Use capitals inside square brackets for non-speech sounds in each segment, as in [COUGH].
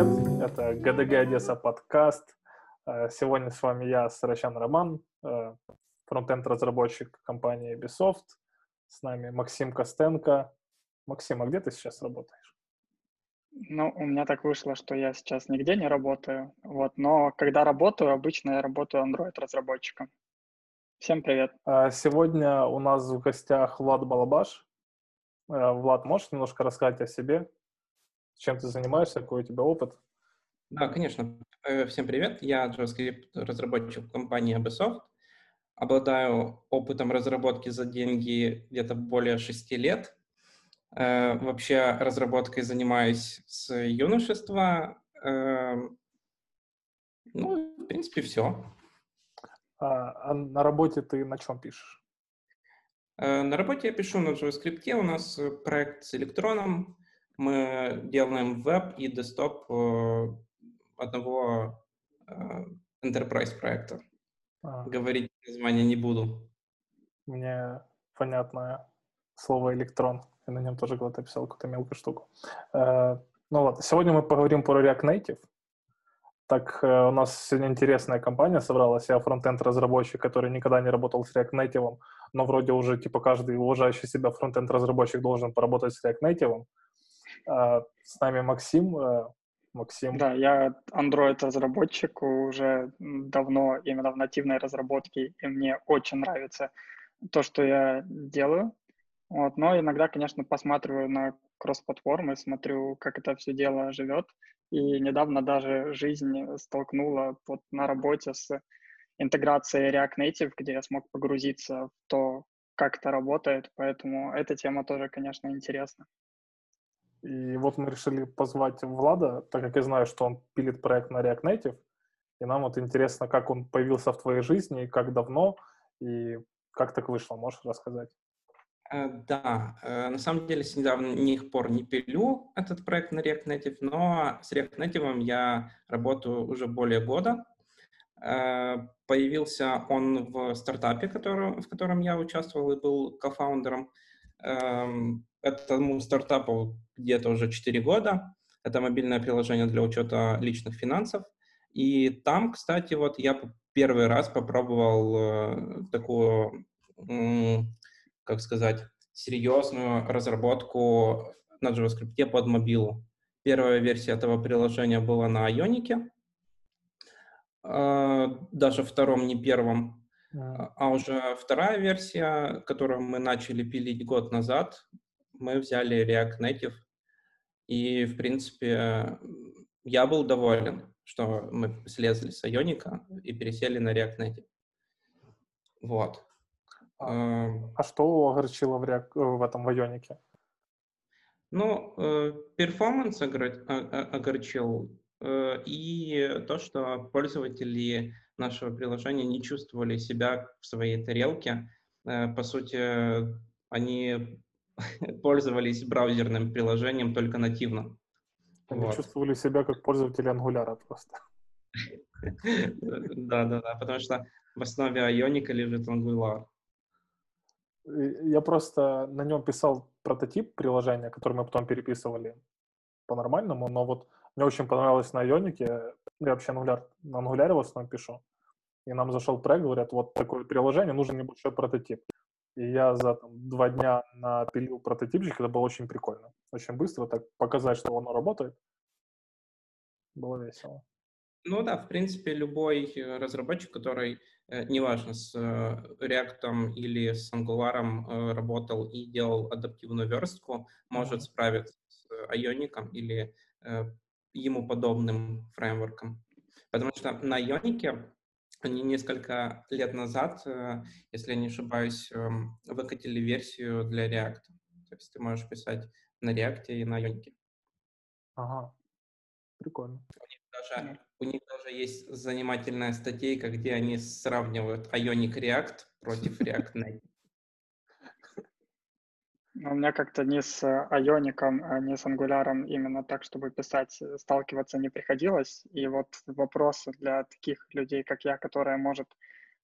привет! Это ГДГ Одесса подкаст. Э, сегодня с вами я, Сарачан Роман, э, фронтенд-разработчик компании Ubisoft. С нами Максим Костенко. Максим, а где ты сейчас работаешь? Ну, у меня так вышло, что я сейчас нигде не работаю. Вот, но когда работаю, обычно я работаю Android-разработчиком. Всем привет. А сегодня у нас в гостях Влад Балабаш. Э, Влад, можешь немножко рассказать о себе? Чем ты занимаешься, какой у тебя опыт? Да, конечно. Э, всем привет. Я JavaScript разработчик компании Ubisoft. Обладаю опытом разработки за деньги где-то более шести лет. Э, вообще разработкой занимаюсь с юношества. Эм, ну, в принципе, все. А, а на работе ты на чем пишешь? Э, на работе я пишу на JavaScript. У нас проект с электроном мы делаем веб и десктоп э, одного э, enterprise проекта. А. Говорить название не буду. Мне понятное слово электрон. Я на нем тоже когда-то писал какую-то мелкую штуку. Э, ну ладно, сегодня мы поговорим про React Native. Так, у нас сегодня интересная компания собралась. Я фронтенд разработчик, который никогда не работал с React Native, но вроде уже типа каждый уважающий себя фронтенд разработчик должен поработать с React Native. А, с нами Максим. Э, Максим. Да, я Android-разработчик уже давно именно в нативной разработке, и мне очень нравится то, что я делаю. Вот, но иногда, конечно, посматриваю на кросс-платформы, смотрю, как это все дело живет. И недавно даже жизнь столкнула вот на работе с интеграцией React Native, где я смог погрузиться в то, как это работает. Поэтому эта тема тоже, конечно, интересна. И вот мы решили позвать Влада, так как я знаю, что он пилит проект на React Native. И нам вот интересно, как он появился в твоей жизни, как давно, и как так вышло. Можешь рассказать? Э, да, э, на самом деле с недавних пор не пилю этот проект на React Native, но с React Native я работаю уже более года. Э, появился он в стартапе, в котором я участвовал и был кофаундером. Этому стартапу где-то уже 4 года. Это мобильное приложение для учета личных финансов. И там, кстати, вот я первый раз попробовал э, такую, как сказать, серьезную разработку на JavaScript под мобилу. Первая версия этого приложения была на Ionic, э, даже втором, не первом. А уже вторая версия, которую мы начали пилить год назад, мы взяли React Native, и, в принципе, я был доволен, что мы слезли с Ионика и пересели на React Native. Вот. А, а что огорчило в, React, в этом в Ионике? Ну, э, перформанс огорчил, э, и то, что пользователи нашего приложения не чувствовали себя в своей тарелке. Э, по сути, они [LAUGHS] пользовались браузерным приложением только нативно. Они вот. чувствовали себя как пользователи Angular просто. [LAUGHS] Да, да, да, потому что в основе Ionic лежит Angular. Я просто на нем писал прототип приложения, который мы потом переписывали по-нормальному, но вот мне очень понравилось на Ionic, я вообще Angular, на Angular в основном пишу, и нам зашел проект, говорят, вот такое приложение, нужен небольшой прототип. И я за там, два дня напилил прототипчик, это было очень прикольно. Очень быстро так показать, что оно работает. Было весело. Ну да, в принципе, любой э, разработчик, который, э, неважно, с э, React или с Angular работал и делал адаптивную верстку, может справиться с Ionic или ему подобным фреймворком. Потому что на Ionic несколько лет назад, э, если я не ошибаюсь, эм, выкатили версию для React. То есть ты можешь писать на React и на Ionic. Ага, прикольно. У них даже, у них даже есть занимательная статейка, где они сравнивают Ionic React против React Native. У меня как-то не с Иоником, а не с ангуляром именно так, чтобы писать, э, сталкиваться не приходилось. И вот вопросы для таких людей, как я, которые, может,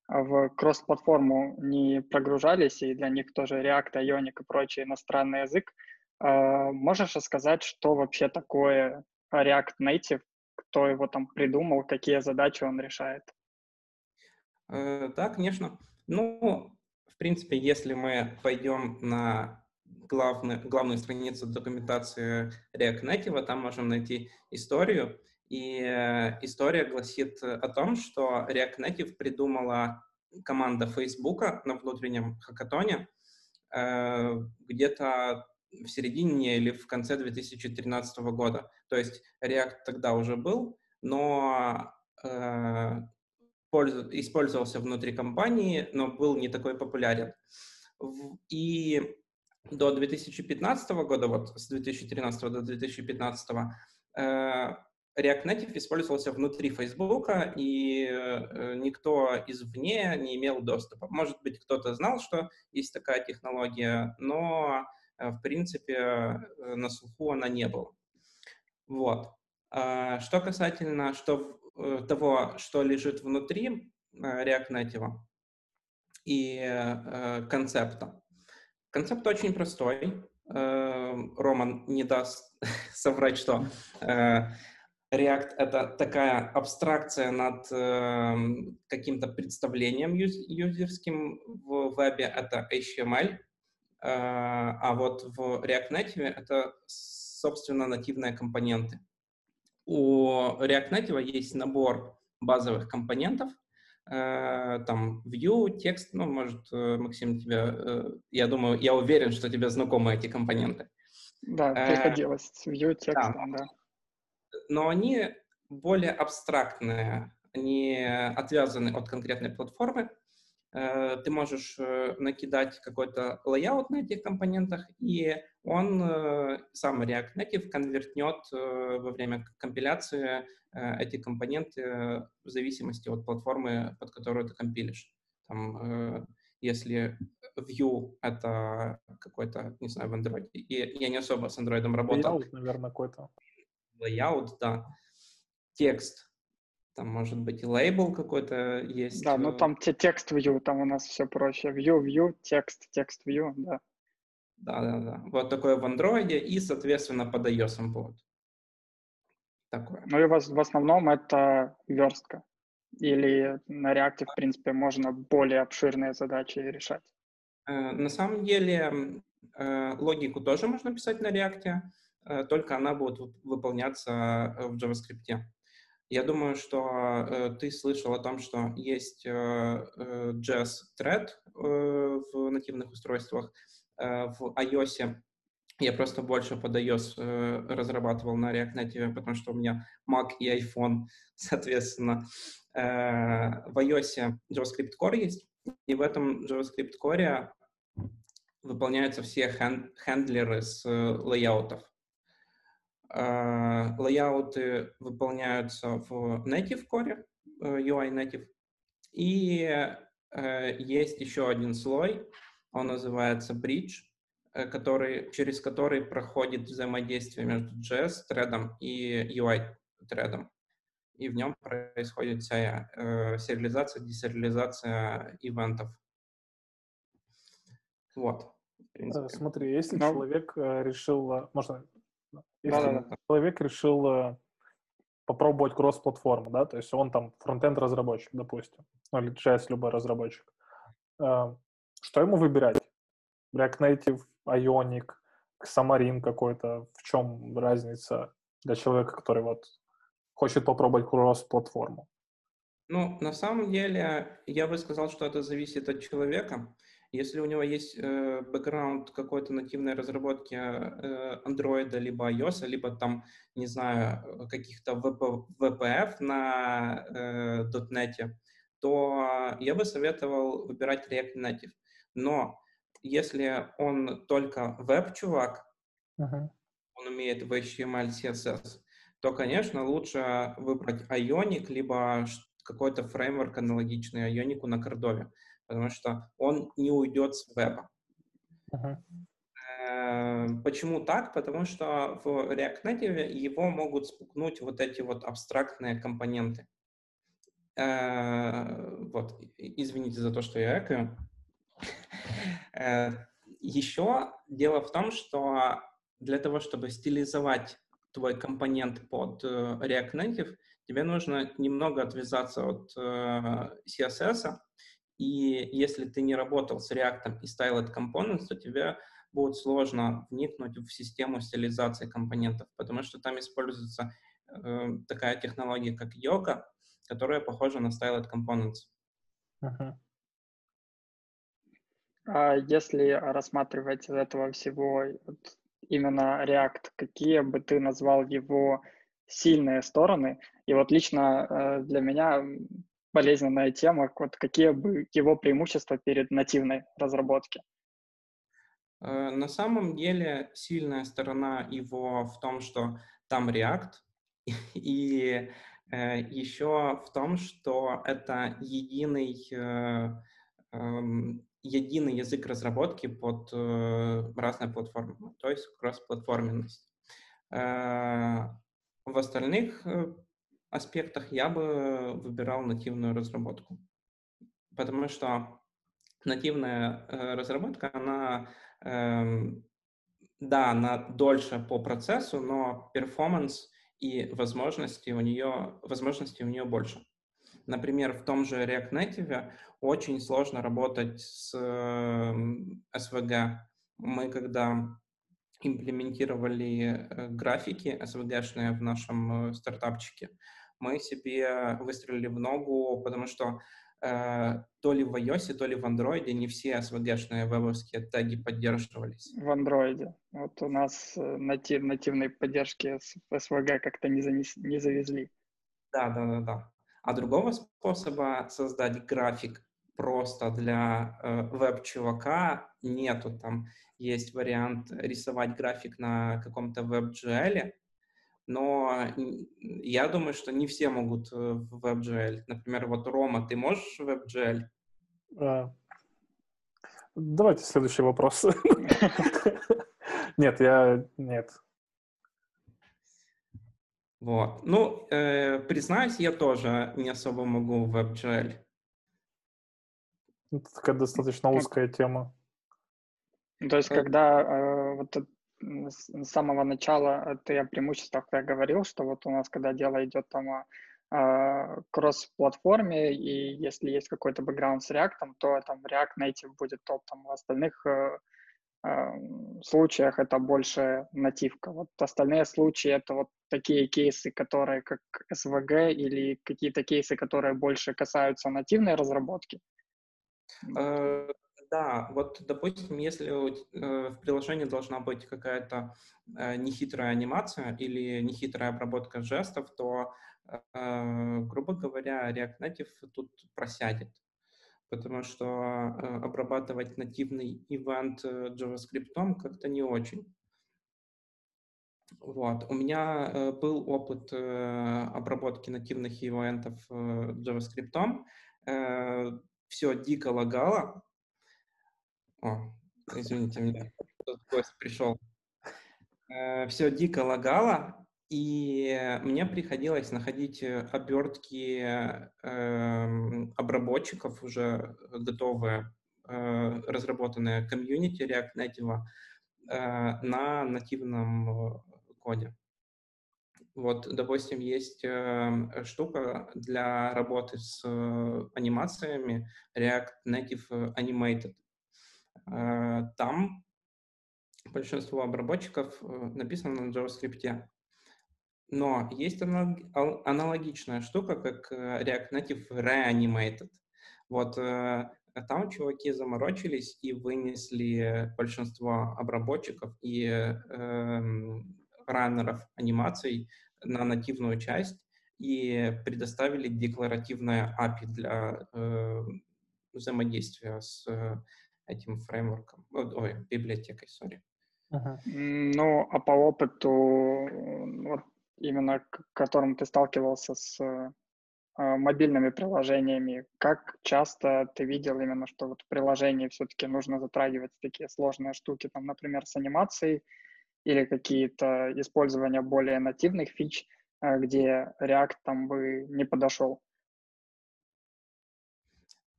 в кросс-платформу не прогружались, и для них тоже React, Ionic и прочий иностранный язык. А, можешь рассказать, что вообще такое React Native, кто его там придумал, какие задачи он решает? Э, да, конечно. Ну, в принципе, если мы пойдем на главный, главную страницу документации React Native, там можем найти историю. И э, история гласит о том, что React Native придумала команда Facebook на внутреннем хакатоне э, где-то в середине или в конце 2013 года. То есть React тогда уже был, но э, использовался внутри компании, но был не такой популярен. И до 2015 года, вот с 2013 до 2015, э, React Native использовался внутри Facebook, и э, никто извне не имел доступа. Может быть, кто-то знал, что есть такая технология, но, э, в принципе, на слуху она не была. Вот. Что касательно что, того, что лежит внутри React Native и концепта, Концепт очень простой. Эм, Роман не даст [LAUGHS] соврать, что э, React — это такая абстракция над эм, каким-то представлением юзерским. В вебе это HTML, э, а вот в React Native это, собственно, нативные компоненты. У React Native есть набор базовых компонентов — там view, текст, ну, может, э, Максим, тебя, э, я думаю, я уверен, что тебе знакомы эти компоненты. Да, приходилось view текстом, да. да. Но они более абстрактные, они отвязаны от конкретной платформы, Э, ты можешь э, накидать какой-то layout на этих компонентах, и он, э, сам React Native, конвертнет во время компиляции эти компоненты в зависимости от платформы, под которую ты компилишь. Там, если View — это какой-то, не знаю, в Android, и я не особо с Android работал. Layout, наверное, какой-то. Layout, да. Текст там может быть и лейбл какой-то есть. Да, ну э, там те текст view, там у нас все проще. View, view, текст, текст view, да. Да, да, да. Вот такое в Android и, соответственно, под iOS будет. Такое. Ну и в, в основном это верстка. Или на React, в принципе, можно более обширные задачи решать. Э, на самом деле э, логику тоже можно писать на React, только она будет выполняться в JavaScript. Я думаю, что э, ты слышал о том, что есть э, э, Jazz Thread э, в нативных устройствах. Э, в iOS я просто больше под iOS э, разрабатывал на React Native, потому что у меня Mac и iPhone, [LAUGHS] соответственно. Э, в iOS JavaScript Core есть, и в этом JavaScript Core выполняются все хен- хендлеры с э, лейаутов. А, лайауты выполняются в Native Core, э, UI Native. И э, есть еще один слой, он называется Bridge, э, который, через который проходит взаимодействие между JS тредом и UI тредом. И в нем происходит вся э, сериализация, десериализация ивентов. Вот. Смотри, если Но... человек решил, можно да, да, человек решил э, попробовать кросс-платформу, да, то есть он там фронтенд разработчик, допустим, ну, или JS любой разработчик, э, что ему выбирать? React Native, Ionic, Xamarin какой-то, в чем разница для человека, который вот хочет попробовать кросс-платформу? Ну, на самом деле, я бы сказал, что это зависит от человека. Если у него есть э, бэкграунд какой-то нативной разработки э, Android либо iOS, либо там, не знаю, каких-то VP, VPF на э, .NET, то я бы советовал выбирать React Native. Но если он только веб-чувак, uh-huh. он умеет в HTML, CSS, то, конечно, лучше выбрать Ionic, либо какой-то фреймворк аналогичный Ionic на Кордове потому что он не уйдет с веба. Uh-huh. Почему так? Потому что в React Native его могут спукнуть вот эти вот абстрактные компоненты. Э, вот, извините за то, что я экаю. [LAUGHS] Э, Еще дело в том, что для того, чтобы стилизовать твой компонент под э, React Native, тебе нужно немного отвязаться от э, CSS, и если ты не работал с React и Styled Components, то тебе будет сложно вникнуть в систему стилизации компонентов, потому что там используется э, такая технология, как йога, которая похожа на Styled Components. Uh-huh. А если рассматривать из этого всего вот, именно React, какие бы ты назвал его сильные стороны? И вот лично э, для меня болезненная тема, вот какие бы его преимущества перед нативной разработки? Э, на самом деле сильная сторона его в том, что там React, [LAUGHS] и э, еще в том, что это единый эм, единый язык разработки под э, разные платформы, то есть кросс-платформенность. Э, в остальных э, аспектах я бы выбирал нативную разработку, потому что нативная э, разработка, она, э, да, она дольше по процессу, но перформанс и возможности у нее, возможности у нее больше. Например, в том же React Native очень сложно работать с SVG. Мы когда имплементировали э, графики SVG-шные в нашем э, стартапчике, мы себе выстрелили в ногу, потому что э, то ли в iOS, то ли в Android не все SVG-шные вебовские теги поддерживались. В Android. Вот у нас э, натив, нативной поддержки SVG как-то не, занес, не завезли. Да, да, да, да. А другого способа создать график просто для э, веб-чувака нету. Там есть вариант рисовать график на каком-то веб-GL, но я думаю, что не все могут э, в WebGL. Например, вот Рома, ты можешь в WebGL? А, давайте следующий вопрос. [LAUGHS] Нет, я... Нет. Вот. Ну, э, признаюсь, я тоже не особо могу в WebGL. Это такая достаточно узкая тема. То есть, когда э, вот с самого начала ты о преимуществах я говорил, что вот у нас, когда дело идет там о, о кросс-платформе, и если есть какой-то бэкграунд с React, то там React Native будет топ, там в остальных э, случаях это больше нативка. Вот остальные случаи это вот такие кейсы, которые как SVG или какие-то кейсы, которые больше касаются нативной разработки. Э, да, вот, допустим, если э, в приложении должна быть какая-то э, нехитрая анимация или нехитрая обработка жестов, то, грубо говоря, React Native тут просядет потому что э, обрабатывать нативный ивент э, JavaScript как-то не очень. Вот. У меня э, был опыт обработки нативных ивентов JavaScript. Все дико лагало. О, извините, меня тут гость пришел. Все дико лагало, и мне приходилось находить э, обертки э, обработчиков, уже готовые, э, разработанные комьюнити React Native э, на нативном э, коде. Вот, допустим, есть э, штука для работы с э, анимациями React Native Animated. Э, там большинство обработчиков э, написано на JavaScript. Но есть аналогичная штука, как э, React Native Reanimated. Вот там чуваки заморочились и вынесли большинство обработчиков и э, раннеров анимаций на нативную часть и предоставили декларативное API для э, взаимодействия с этим фреймворком, ой, библиотекой, сори. Uh-huh. Ну, а по опыту, вот именно к которым ты сталкивался с э, мобильными приложениями, как часто ты видел именно, что вот в приложении все-таки нужно затрагивать такие сложные штуки, там, например, с анимацией или какие-то использования более нативных фич, э, где React там бы не подошел?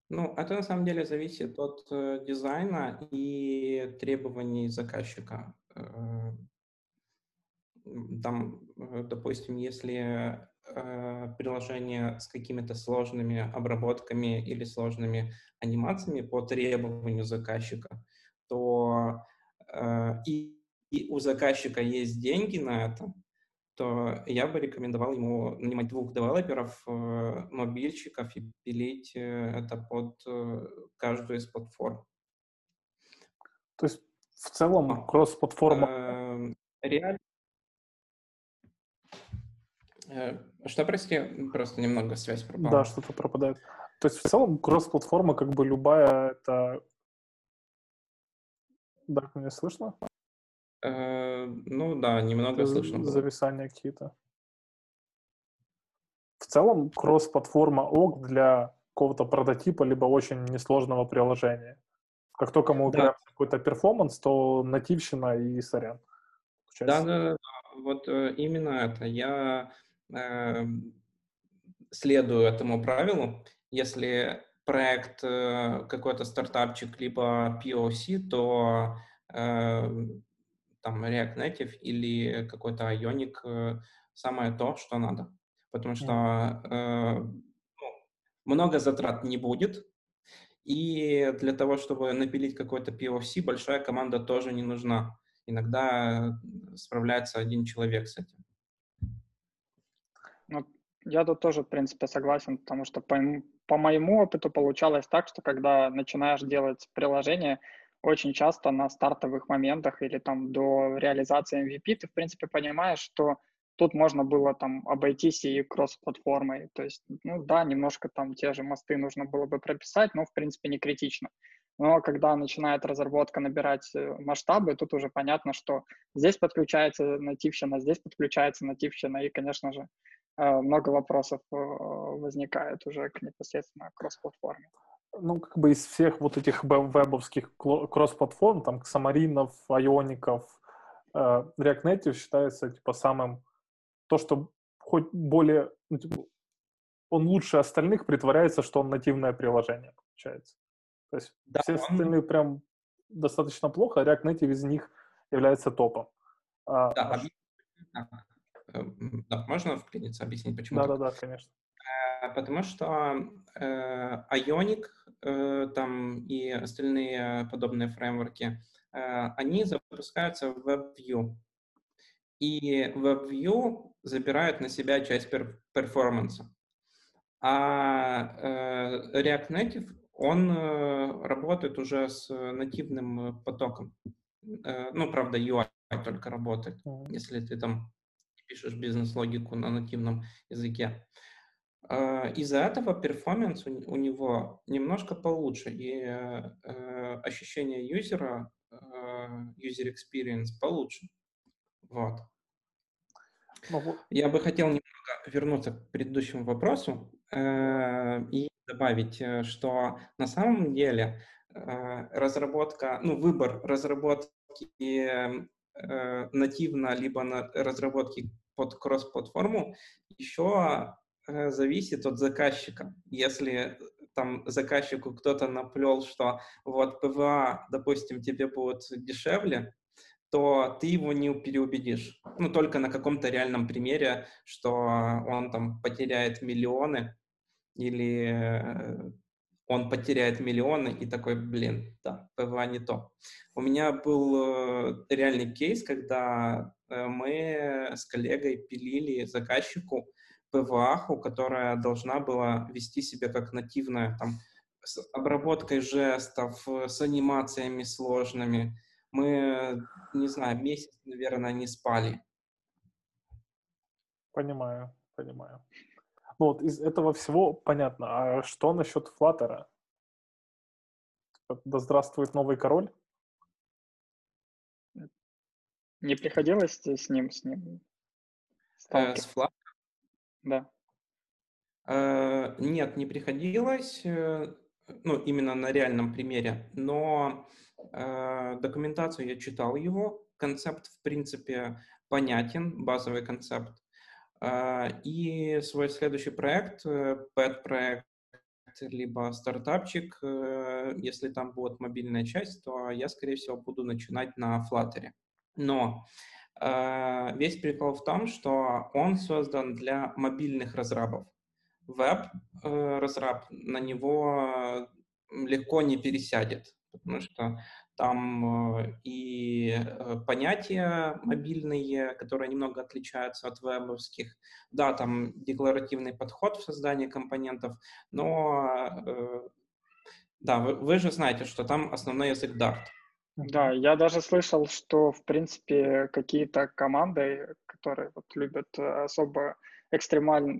Ну, это на самом деле зависит от э, дизайна и требований заказчика. Э, там допустим, если приложение с какими-то сложными обработками или сложными анимациями по требованию заказчика, то и, и у заказчика есть деньги на это, то я бы рекомендовал ему нанимать двух девелоперов, э, мобильщиков и пилить э, это под э, каждую из платформ. То есть в целом кросс-платформа... Реально. Что, прости, просто немного связь пропала. Да, что-то пропадает. То есть в целом кросс-платформа, как бы любая, это... Да, меня слышно? Э, ну да, немного слышно было. Зависания какие-то. В целом, кросс-платформа ок для какого-то прототипа, либо очень несложного приложения. Как только мы убираем да. какой-то перформанс, то нативщина и сорян. Да, да, да, да. Вот э, именно это. Я э, следую этому правилу. Если проект э, какой-то стартапчик, либо POC, то э, там React Native или какой-то Ionic э, самое то, что надо. Потому что э, ну, много затрат не будет, и для того, чтобы напилить какой-то POC, большая команда тоже не нужна. Иногда справляется один человек с этим. Ну, я тут тоже, в принципе, согласен, потому что по, по моему опыту получалось так, что когда начинаешь делать приложение, очень часто на стартовых моментах или там до реализации MVP ты, в принципе, понимаешь, что тут можно было там обойтись и кросс-платформой. То есть, ну да, немножко там те же мосты нужно было бы прописать, но, в принципе, не критично. Но когда начинает разработка набирать э, масштабы, тут уже понятно, что здесь подключается нативщина, здесь подключается нативщина, и, конечно же, э, много вопросов э, возникает уже к непосредственно кросс-платформе ну, как бы из всех вот этих вебовских кросс-платформ, там, Самаринов, Айоников, э, React Native считается, типа, самым, то, что хоть более, ну, типа, он лучше остальных притворяется, что он нативное приложение, получается. То есть да, все он... остальные прям достаточно плохо, а React Native из них является топом. А, да, а... да, можно вклиниться, объяснить, почему? Да-да-да, конечно. Э, потому что э, Ionic там и остальные подобные фреймворки, э, они запускаются в WebView. И WebView забирает на себя часть пер перформанса. А э, React Native, он э, работает уже с нативным потоком. Э, ну, правда, UI только работает, если ты там пишешь бизнес-логику на нативном языке. А, из-за этого перформанс у него немножко получше, и э, ощущение юзера, user experience получше. Вот. Ну Я бы хотел немного вернуться к предыдущему вопросу э, и добавить, э, что на самом деле разработка, ну, выбор разработки нативно, либо на разработки под кросс-платформу еще Э, зависит от заказчика. Если э, там заказчику кто-то наплел, что вот PWA, допустим, тебе будет дешевле, то ты его не переубедишь. Ну, только на каком-то реальном примере, что он там потеряет миллионы или э, он потеряет миллионы и такой, блин, да, PWA не то. У меня был реальный кейс, когда мы с коллегой пилили заказчику PWA ху, которая должна была вести себя как нативная, там, с обработкой жестов, с анимациями сложными. Мы, не знаю, месяц, наверное, не спали. Понимаю, понимаю. Ну вот из этого всего понятно. А что насчет Флаттера? Да здравствует новый король? Не приходилось с ним, с ним э, С Flutter? Да. Э, нет, не приходилось, э, ну, именно на реальном примере, но э, документацию я читал его, концепт, в принципе, понятен, базовый концепт. И свой следующий проект, pet-проект, либо стартапчик, если там будет мобильная часть, то я, скорее всего, буду начинать на Flutter. Но весь прикол в том, что он создан для мобильных разрабов. Веб-разраб на него легко не пересядет, потому что там э, и э, понятия мобильные, которые немного отличаются от вебовских. Да, там декларативный подход в создании компонентов, но э, да, вы, вы же знаете, что там основной язык Dart. Да, я даже слышал, что, в принципе, какие-то команды, которые вот любят особо экстремаль...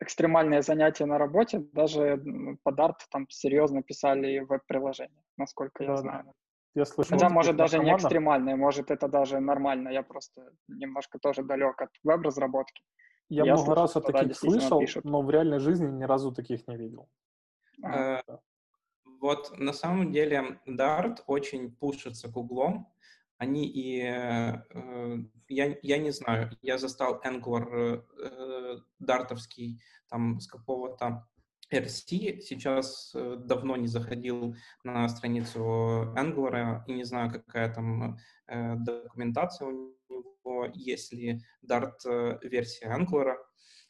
экстремальные занятия на работе, даже по Dart там серьезно писали веб-приложения насколько я знаю. Я слышал, Хотя, может, даже не экстремальное, может, это даже нормально. Я просто немножко тоже далек от веб-разработки. Я, я много слышал, раз о таких слышал, пишут. но в реальной жизни ни разу таких не видел. Э, вот на самом деле Dart очень пушится к углом. Они и... Э, я, я не знаю, я застал Angular э, дартовский там с какого-то RC. Сейчас э, давно не заходил на страницу Angular и не знаю, какая там э, документация у него, есть ли Dart-версия э, Angular.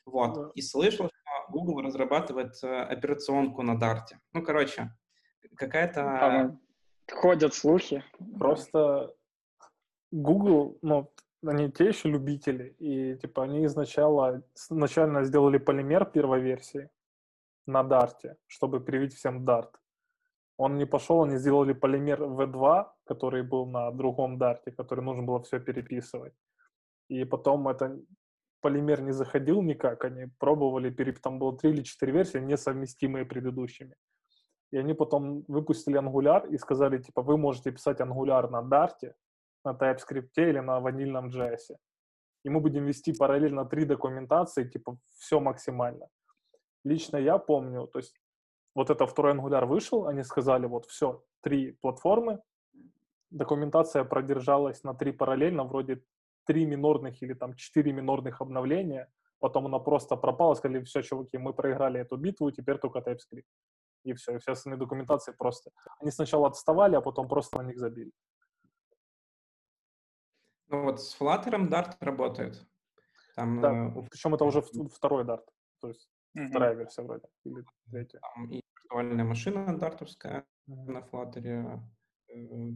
Вот. И слышал, что Google разрабатывает операционку на Dart. Ну, короче, какая-то... ходят слухи. Просто Google, ну, они те еще любители, и типа они изначально, изначально сделали полимер первой версии, на дарте, чтобы привить всем дарт. Он не пошел, они сделали полимер V2, который был на другом дарте, который нужно было все переписывать. И потом это полимер не заходил никак, они пробовали, там было три или четыре версии, несовместимые предыдущими. И они потом выпустили Angular и сказали, типа, вы можете писать Angular на Dart, на TypeScript или на ванильном JS. И мы будем вести параллельно три документации, типа, все максимально лично я помню, то есть вот это второй Angular вышел, они сказали, вот все, три платформы, документация продержалась на три параллельно, вроде три минорных или там четыре минорных обновления, потом она просто пропала, сказали, все, чуваки, мы проиграли эту битву, теперь только TypeScript. И все, и все остальные документации просто. Они сначала отставали, а потом просто на них забили. Ну вот с Flutter Dart работает. Там, да, э, причем это уже второй Dart. То есть Mm-hmm. Вторая версия вроде, или третья. Там и виртуальная машина дартовская mm-hmm. на Flutter э,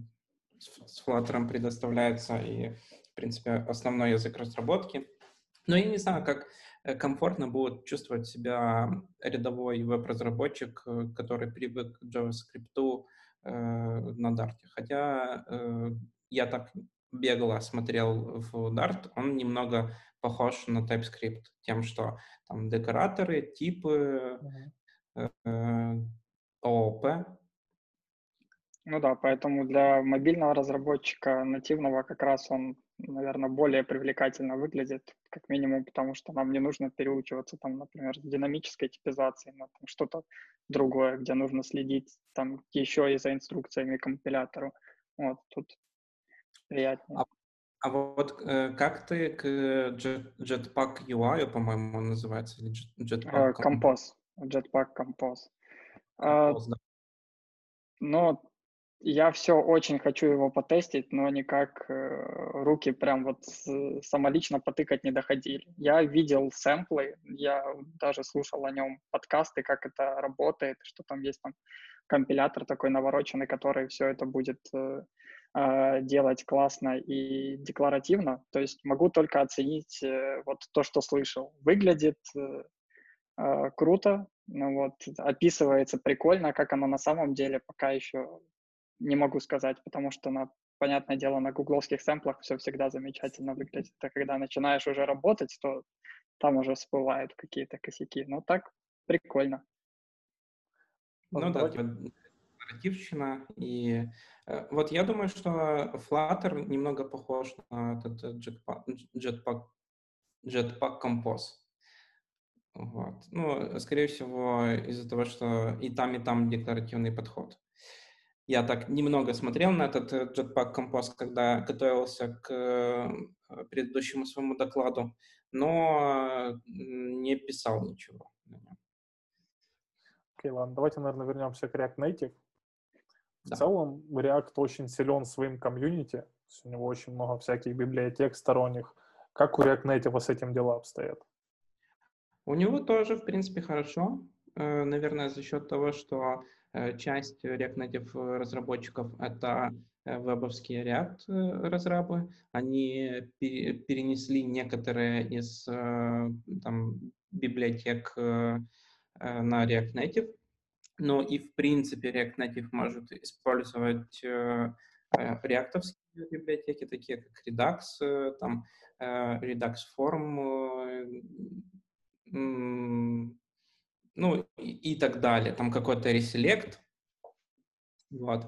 с Flutter предоставляется, и, в принципе, основной язык разработки. Но я не знаю, как комфортно будет чувствовать себя рядовой веб-разработчик, э, который привык к JavaScript э, на Dart. Хотя э, я так бегло смотрел в Dart, он немного похож на TypeScript тем, что там декораторы, типы, uh-huh. ООП. Ну да, поэтому для мобильного разработчика нативного как раз он, наверное, более привлекательно выглядит, как минимум, потому что нам не нужно переучиваться, там, например, с динамической типизацией на там, что-то другое, где нужно следить там еще и за инструкциями компилятору. Вот, тут приятнее. А а вот э, как ты к Jet, Jetpack UI, по-моему, он называется, или Jetpack? Compose. Jetpack Compose. Uh, да. Но я все очень хочу его потестить, но никак э, руки прям вот самолично потыкать не доходили. Я видел сэмплы, я даже слушал о нем подкасты, как это работает, что там есть там компилятор такой навороченный, который все это будет э, э, делать классно и декларативно. То есть могу только оценить э, вот то, что слышал. Выглядит э, круто, ну вот, описывается прикольно, как оно на самом деле пока еще не могу сказать, потому что на понятное дело, на гугловских сэмплах все всегда замечательно выглядит. А когда начинаешь уже работать, то там уже всплывают какие-то косяки. Но так прикольно. Ну да, оперативщина. И э, вот я думаю, что Flutter немного похож на этот Jetpack, Jetpack, Jetpack Compose. Вот. Ну, скорее всего, из-за того, что и там, и там декларативный подход. Я так немного смотрел на этот Jetpack Compose, когда готовился к э, предыдущему своему докладу, но не писал ничего Окей, ладно, давайте, наверное, вернемся к React Native. В целом React очень силен своим комьюнити, у него очень много всяких библиотек сторонних. Как у React Native с этим дела обстоят? У него тоже, в принципе, хорошо. Э, наверное, за счет того, что э, часть React Native разработчиков — это э, вебовские React разрабы. Они перенесли некоторые из там, библиотек на React Native. Но и, в принципе, React Native может использовать реактовские библиотеки, такие как Redux, там, Redux Form, ну и, и так далее. Там какой-то реселект. Вот.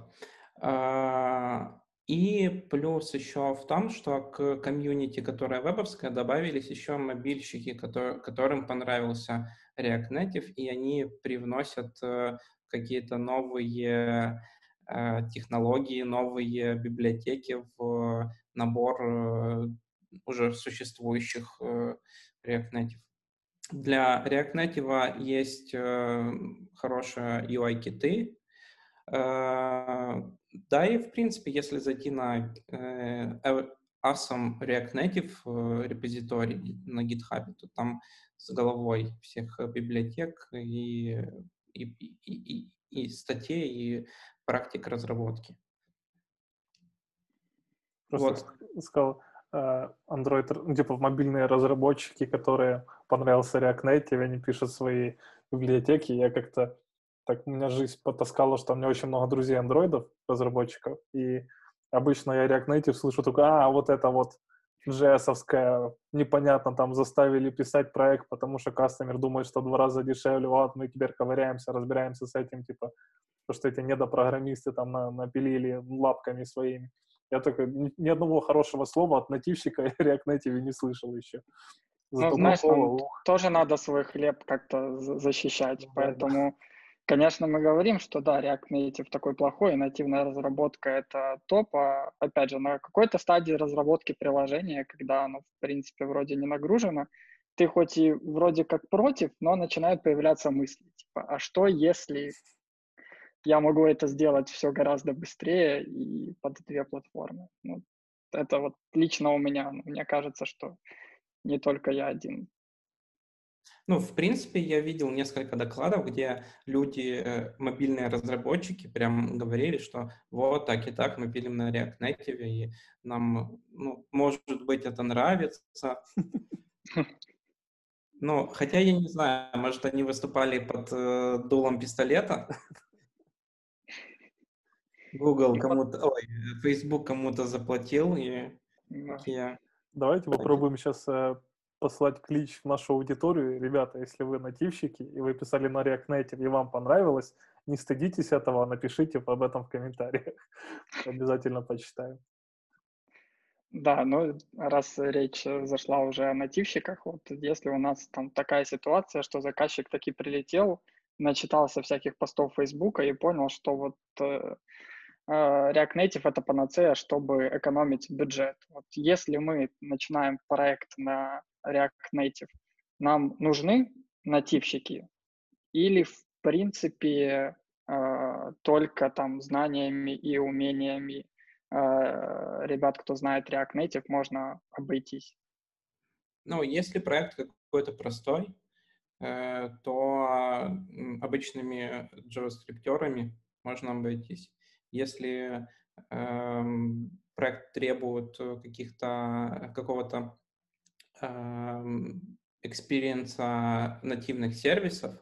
А, и плюс еще в том, что к комьюнити, которая вебовская, добавились еще мобильщики, которые, которым понравился React Native, и они привносят э, какие-то новые э, технологии, новые библиотеки в набор э, уже существующих React Native. Для React Native есть э, хорошая UI-киты. Э, да, и в принципе, если зайти на э, Awesome React Native э, репозиторий на GitHub, то там с головой всех библиотек и, и, и, и, и статей, и практик разработки. Просто вот. сказал, Э, Android, ну, типа мобильные разработчики, которые понравился React Native, они пишут свои библиотеки. Я как-то так, у меня жизнь потаскала, что у меня очень много друзей андроидов, разработчиков, и обычно я React Native слышу только, а, вот это вот js непонятно, там заставили писать проект, потому что кастомер думает, что два раза дешевле, вот мы теперь ковыряемся, разбираемся с этим, типа, то, что эти недопрограммисты там на, напилили лапками своими. Я только ни одного хорошего слова от нативщика [LAUGHS] React Native не слышал еще. Ну, знаешь, нам тоже надо свой хлеб как-то защищать, да, поэтому, да. конечно, мы говорим, что да, React Native такой плохой, нативная разработка — это топ, а, опять же, на какой-то стадии разработки приложения, когда оно, в принципе, вроде не нагружено, ты хоть и вроде как против, но начинают появляться мысли, типа, а что если я могу это сделать все гораздо быстрее и под две платформы. Ну, это вот лично у меня, ну, мне кажется, что не только я один. Ну, в принципе, я видел несколько докладов, где люди, э, мобильные разработчики, прям говорили, что вот так и так мы пилим на React Native, и нам, ну, может быть, это нравится. Ну, хотя я не знаю, может, они выступали под э, дулом пистолета, Google кому-то, ой, Facebook кому-то заплатил, и я... Давайте попробуем сейчас э, послать клич в нашу аудиторию. Ребята, если вы нативщики, и вы писали на React Native, и вам понравилось, не стыдитесь этого, напишите об этом в комментариях. [LAUGHS] Обязательно почитаем. Да, ну раз речь зашла уже о нативщиках, вот если у нас там такая ситуация, что заказчик таки прилетел, начитался всяких постов Фейсбука и понял, что вот Э, React Native — это панацея, чтобы экономить бюджет. Вот если мы начинаем проект на React Native, нам нужны нативщики или, в принципе, э, только там знаниями и умениями э, ребят, кто знает React Native, можно обойтись? Ну, если проект какой-то простой, то обычными JavaScript можно обойтись. Если э, проект требует каких-то, какого-то э, experience а нативных сервисов,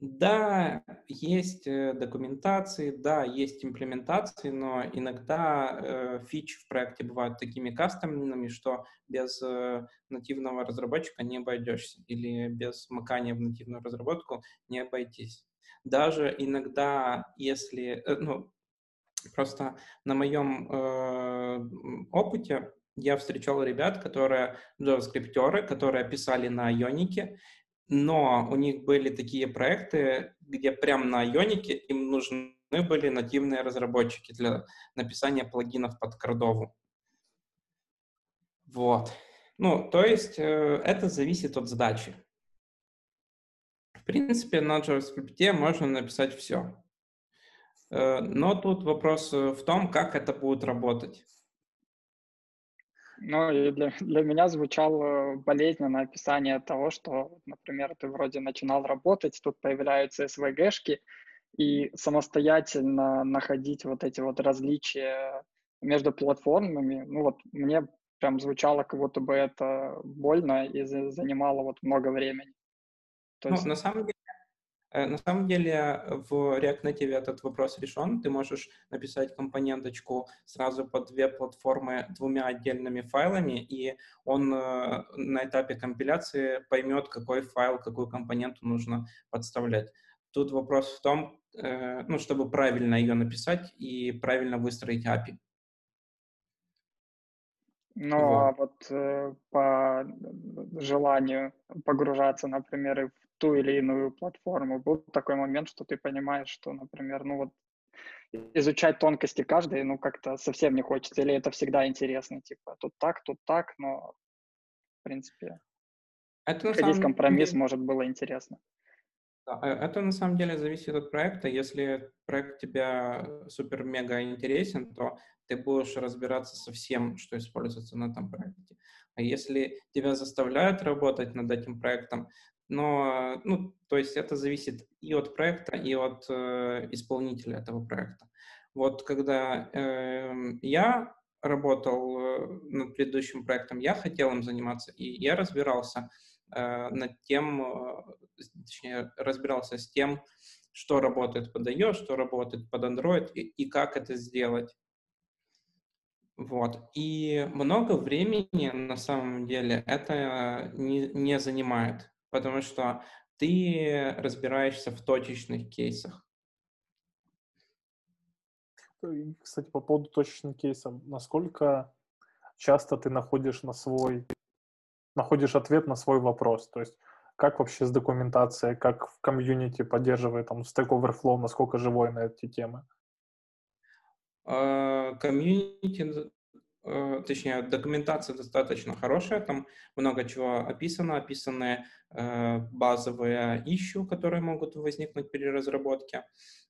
да, есть э, документации, да, есть имплементации, но иногда э, фичи в проекте бывают такими кастомными, что без э, нативного разработчика не обойдешься, или без макания в нативную разработку не обойтись. Даже иногда, если, э, ну, просто на моем э, опыте я встречал ребят, которые JavaScript, которые писали на Ионике, но у них были такие проекты, где прямо на Ионике им нужны были нативные разработчики для написания плагинов под Кордову. Вот. Ну, то есть э, это зависит от задачи. В принципе, на JavaScript можно написать все. Э, но тут вопрос в том, как это будет работать. Ну, и для, для меня звучало болезненно описание того, что, например, ты вроде начинал работать, тут появляются SVG-шки, и самостоятельно находить вот эти вот различия между платформами, ну вот мне прям звучало, как будто бы это больно и занимало вот много времени. То ну, есть... на самом деле, э, на самом деле в React Native этот вопрос решен. Ты можешь написать компоненточку сразу под две платформы двумя отдельными файлами, и он э, на этапе компиляции поймет, какой файл, какую компоненту нужно подставлять. Тут вопрос в том, э, ну, чтобы правильно ее написать и правильно выстроить API. Ну, вот. а вот э, по желанию погружаться, например, в ту или иную платформу, был такой момент, что ты понимаешь, что, например, ну вот изучать тонкости каждой, ну, как-то совсем не хочется, или это всегда интересно, типа, тут так, тут так, но, в принципе, это на самом компромисс, деле... может, было интересно. Э, это на самом деле зависит от проекта. Если проект тебя супер-мега интересен, то ты будешь разбираться со всем, что используется на этом проекте. А если тебя заставляют работать над этим проектом, но, ну, то есть это зависит и от проекта, и от э, исполнителя этого проекта. Вот когда э, я работал э, над предыдущим проектом, я хотел им заниматься, и я разбирался э, над тем, э, точнее, разбирался с тем, что работает под iOS, что работает под Android, и, и как это сделать. Вот. И много времени на самом деле это не, не занимает, потому что ты разбираешься в точечных кейсах. Кстати, по поводу точечных кейсов, насколько часто ты находишь на свой, находишь ответ на свой вопрос? То есть как вообще с документацией, как в комьюнити поддерживает там Stack Overflow, насколько живой на эти темы? А, комьюнити, точнее, документация достаточно хорошая, там много чего описано, описаны э, базовые ищу, которые могут возникнуть при разработке.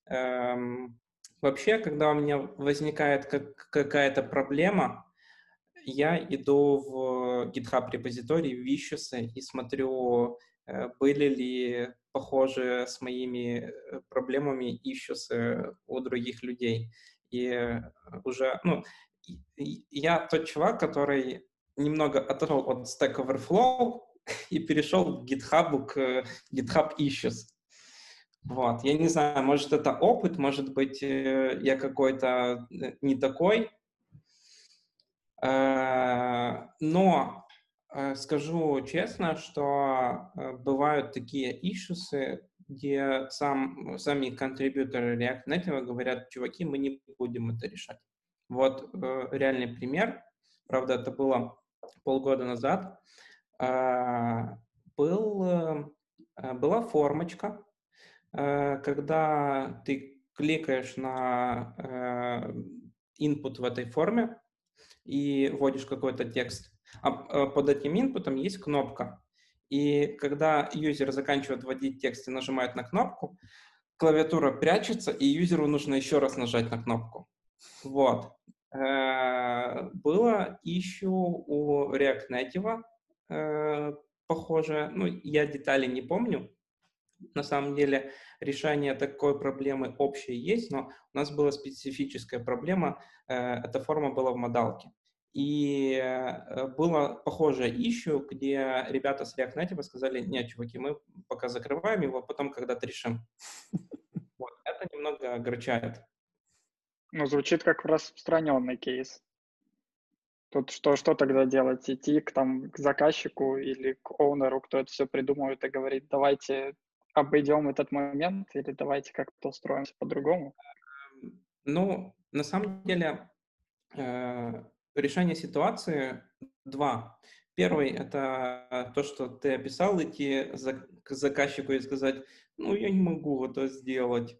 Эм, вообще, когда у меня возникает какая-то проблема, я иду в GitHub репозиторий, в issues и смотрю, э, были ли похожие с моими проблемами issues у других людей и э, уже, ну, я тот чувак, который немного отошел от Stack Overflow [LAUGHS] и перешел к GitHub, к GitHub Issues. Вот, я не знаю, может это опыт, может быть э, я какой-то э, не такой, но скажу честно, что бывают такие issues, где сам, сами контрибьюторы React Native говорят, чуваки, мы не будем это решать. Вот э, реальный пример, правда, это было полгода назад, э, был, э, была формочка, э, когда ты кликаешь на э, input в этой форме и вводишь какой-то текст, а под этим инпутом есть кнопка, и когда юзер заканчивает вводить текст и нажимает на кнопку, клавиатура прячется, и юзеру нужно еще раз нажать на кнопку. Вот. Э, было ищу у React Native э, похоже, ну, я детали не помню, на самом деле решение такой проблемы общее есть, но у нас была специфическая проблема, э, эта форма была в модалке. И было похожее ищу, где ребята с React Native сказали, нет, чуваки, мы пока закрываем его, потом когда-то решим. [LAUGHS] Вот. Это немного огорчает. Ну, звучит как распространенный кейс. Тут что, что тогда делать? Идти к, там, к заказчику или к оунеру, кто это все придумывает и говорит, давайте обойдем этот момент или давайте как-то устроимся по-другому? Ну, на самом деле, э, решение ситуации два. Первый — это то, что ты описал, идти за, к заказчику и сказать, ну, я не могу это сделать.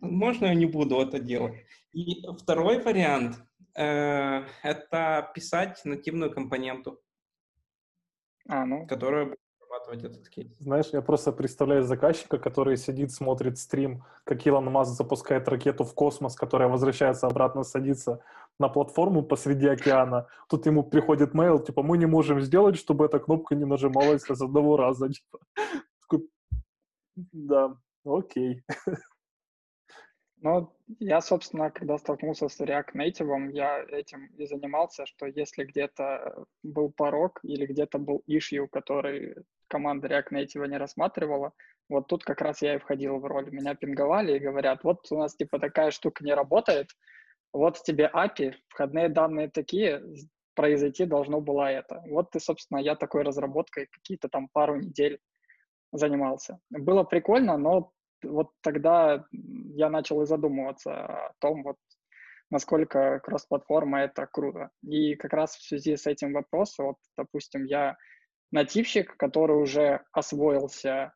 Можно я не буду это делать? И второй вариант э, — это писать нативную компоненту, а, ну. которая будет разрабатывать этот кейс. Знаешь, я просто представляю заказчика, который сидит, смотрит стрим, как Илон Маск запускает ракету в космос, которая возвращается обратно, садится на платформу посреди океана. Тут ему приходит мейл, типа, мы не можем сделать, чтобы эта кнопка не нажималась с одного раза. [LAUGHS] Типа. Да, окей. [LAUGHS] Ну, я, собственно, когда столкнулся с React Native, я этим и занимался, что если где-то был порог или где-то был issue, который команда React Native не рассматривала, вот тут как раз я и входил в роль. Меня пинговали и говорят, вот у нас типа такая штука не работает, вот тебе API, входные данные такие, произойти должно было это. Вот ты, собственно, я такой разработкой какие-то там пару недель занимался. Было прикольно, но вот тогда я начал и задумываться о том, вот насколько кросс-платформа это круто. И как раз в связи с этим вопросом, вот, допустим, я нативщик, который уже освоился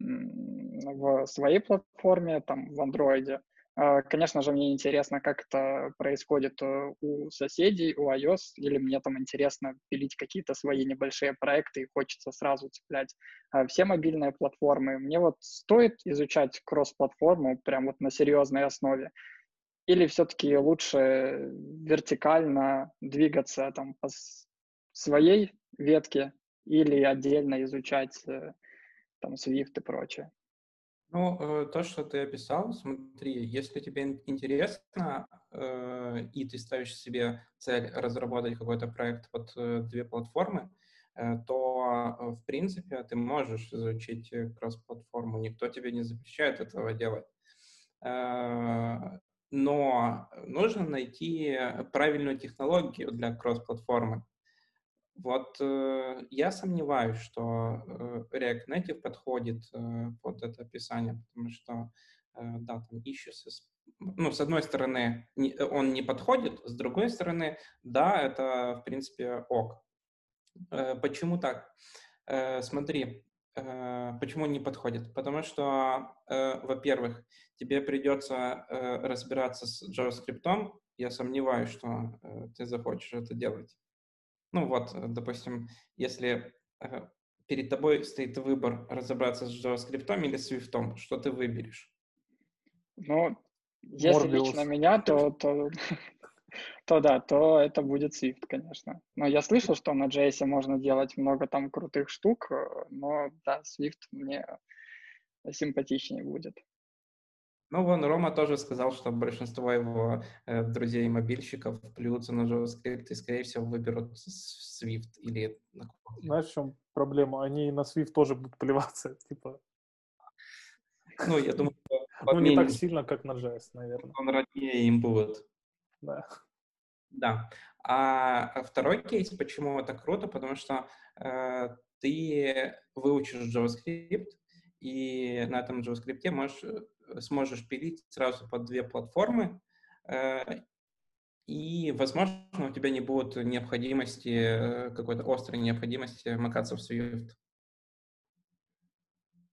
в своей платформе, там, в андроиде, конечно же, мне интересно, как это происходит э, у соседей, у iOS, или мне там интересно пилить какие-то свои небольшие проекты и хочется сразу цеплять а, все мобильные платформы. Мне вот стоит изучать кросс-платформу прям вот на серьезной основе, или все-таки лучше вертикально двигаться там по своей ветке или отдельно изучать э, там Swift и прочее? Ну, э, то, что ты описал, смотри, если тебе интересно, э, и ты ставишь себе цель разработать какой-то проект под э, две платформы, то, в принципе, ты можешь изучить кросс-платформу, никто тебе не запрещает этого делать. Но нужно найти правильную технологию для кросс-платформы. Вот э, я сомневаюсь, что э, React Native подходит э, под это описание, потому что, э, да, там issues, ну, с одной стороны, не, он не подходит, с другой стороны, да, это, в принципе, ок. Э, почему так? Э, смотри, э, почему не подходит? Потому что, э, во-первых, тебе придется э, разбираться с JavaScript, я сомневаюсь, что э, ты захочешь это делать. Ну вот, э, допустим, если э, перед тобой стоит выбор разобраться с JavaScript или Swift, что ты выберешь? Ну, если Morbius. лично меня, то, то, [LAUGHS] то да, то это будет Swift, конечно. Но я слышал, что на JS можно делать много там крутых штук, э, но да, Swift мне симпатичнее будет. Ну, вон Рома тоже сказал, что большинство его э, друзей-мобильщиков плюются на JavaScript и, скорее всего, выберут Swift или... Знаешь, в чем проблема? Они на Swift тоже будут плеваться, [LAUGHS] типа... Ну, я думаю, [LAUGHS] Ну, не так сильно, как на JS, наверное. Он роднее им будет. Да. Да. А второй кейс, почему это круто, потому что э, ты выучишь JavaScript, и на этом JavaScript можешь э, сможешь пилить сразу под две платформы, э, и, возможно, у тебя не будет необходимости, э, какой-то острой необходимости макаться в Swift.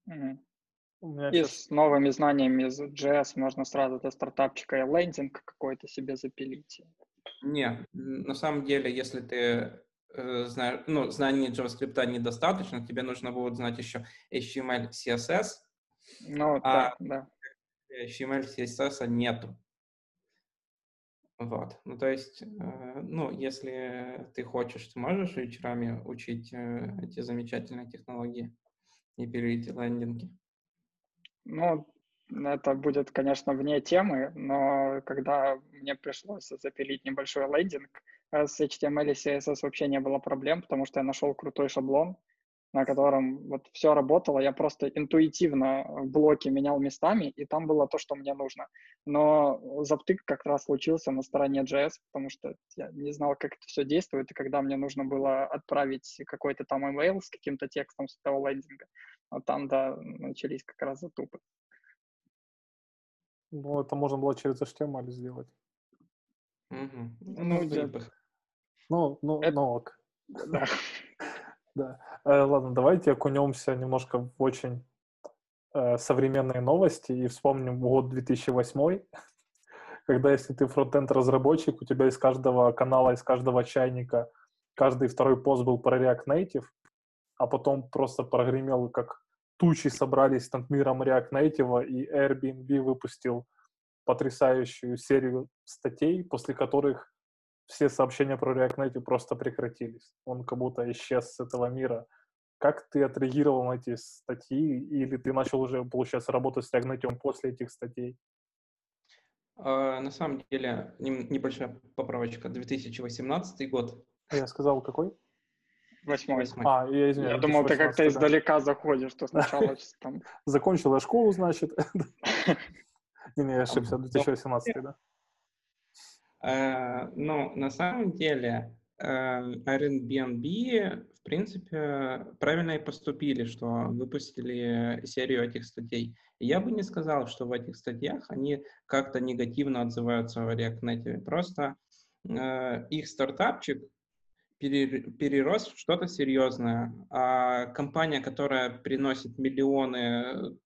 Mm-hmm. И сейчас... с новыми знаниями из JS можно сразу до стартапчика и лендинг какой-то себе запилить. Не, на самом деле, если ты э, знаешь, ну, знаний JavaScript недостаточно, тебе нужно будет знать еще HTML, CSS. Ну, а, да, да. HTML, CSS нету. Вот. Ну, то есть, э, ну, если ты хочешь, ты можешь вечерами учить э, эти замечательные технологии и пилить лендинги. Ну, это будет, конечно, вне темы, но когда мне пришлось запилить небольшой лендинг, э, с HTML и CSS вообще не было проблем, потому что я нашел крутой шаблон, на котором вот все работало, я просто интуитивно блоки менял местами, и там было то, что мне нужно. Но заптык как раз случился на стороне JS, потому что я не знал, как это все действует, и когда мне нужно было отправить какой-то там email с каким-то текстом с этого лендинга, вот там, да, начались как раз затупы. Ну, это можно было через HTML сделать. Угу. Ну, ну, ну, ну, это... ну ок. Да. Да. Э, ладно, давайте окунемся немножко в очень э, современные новости и вспомним год 2008, [LAUGHS] когда если ты фронтенд-разработчик, у тебя из каждого канала, из каждого чайника каждый второй пост был про React Native, а потом просто прогремел, как тучи собрались над миром React Native, и Airbnb выпустил потрясающую серию статей, после которых все сообщения про React Native просто прекратились. Он как будто исчез с этого мира. Как ты отреагировал на эти статьи? Или ты начал уже, получается, работать с React Native после этих статей? Uh, на самом деле, небольшая поправочка. 2018 год. Я сказал, какой? Восьмой. А, я извиняюсь. Я думал, ты как-то издалека заходишь, что сначала [LAUGHS] там... Закончила школу, значит. [LAUGHS] Не-не, я ошибся, 2018, да. Э, ну, на самом деле, э, Airbnb, в принципе, правильно и поступили, что выпустили серию этих статей. Я бы не сказал, что в этих статьях они как-то негативно отзываются о React Native. Просто э, их стартапчик перерос в что-то серьезное. А компания, которая приносит миллионы,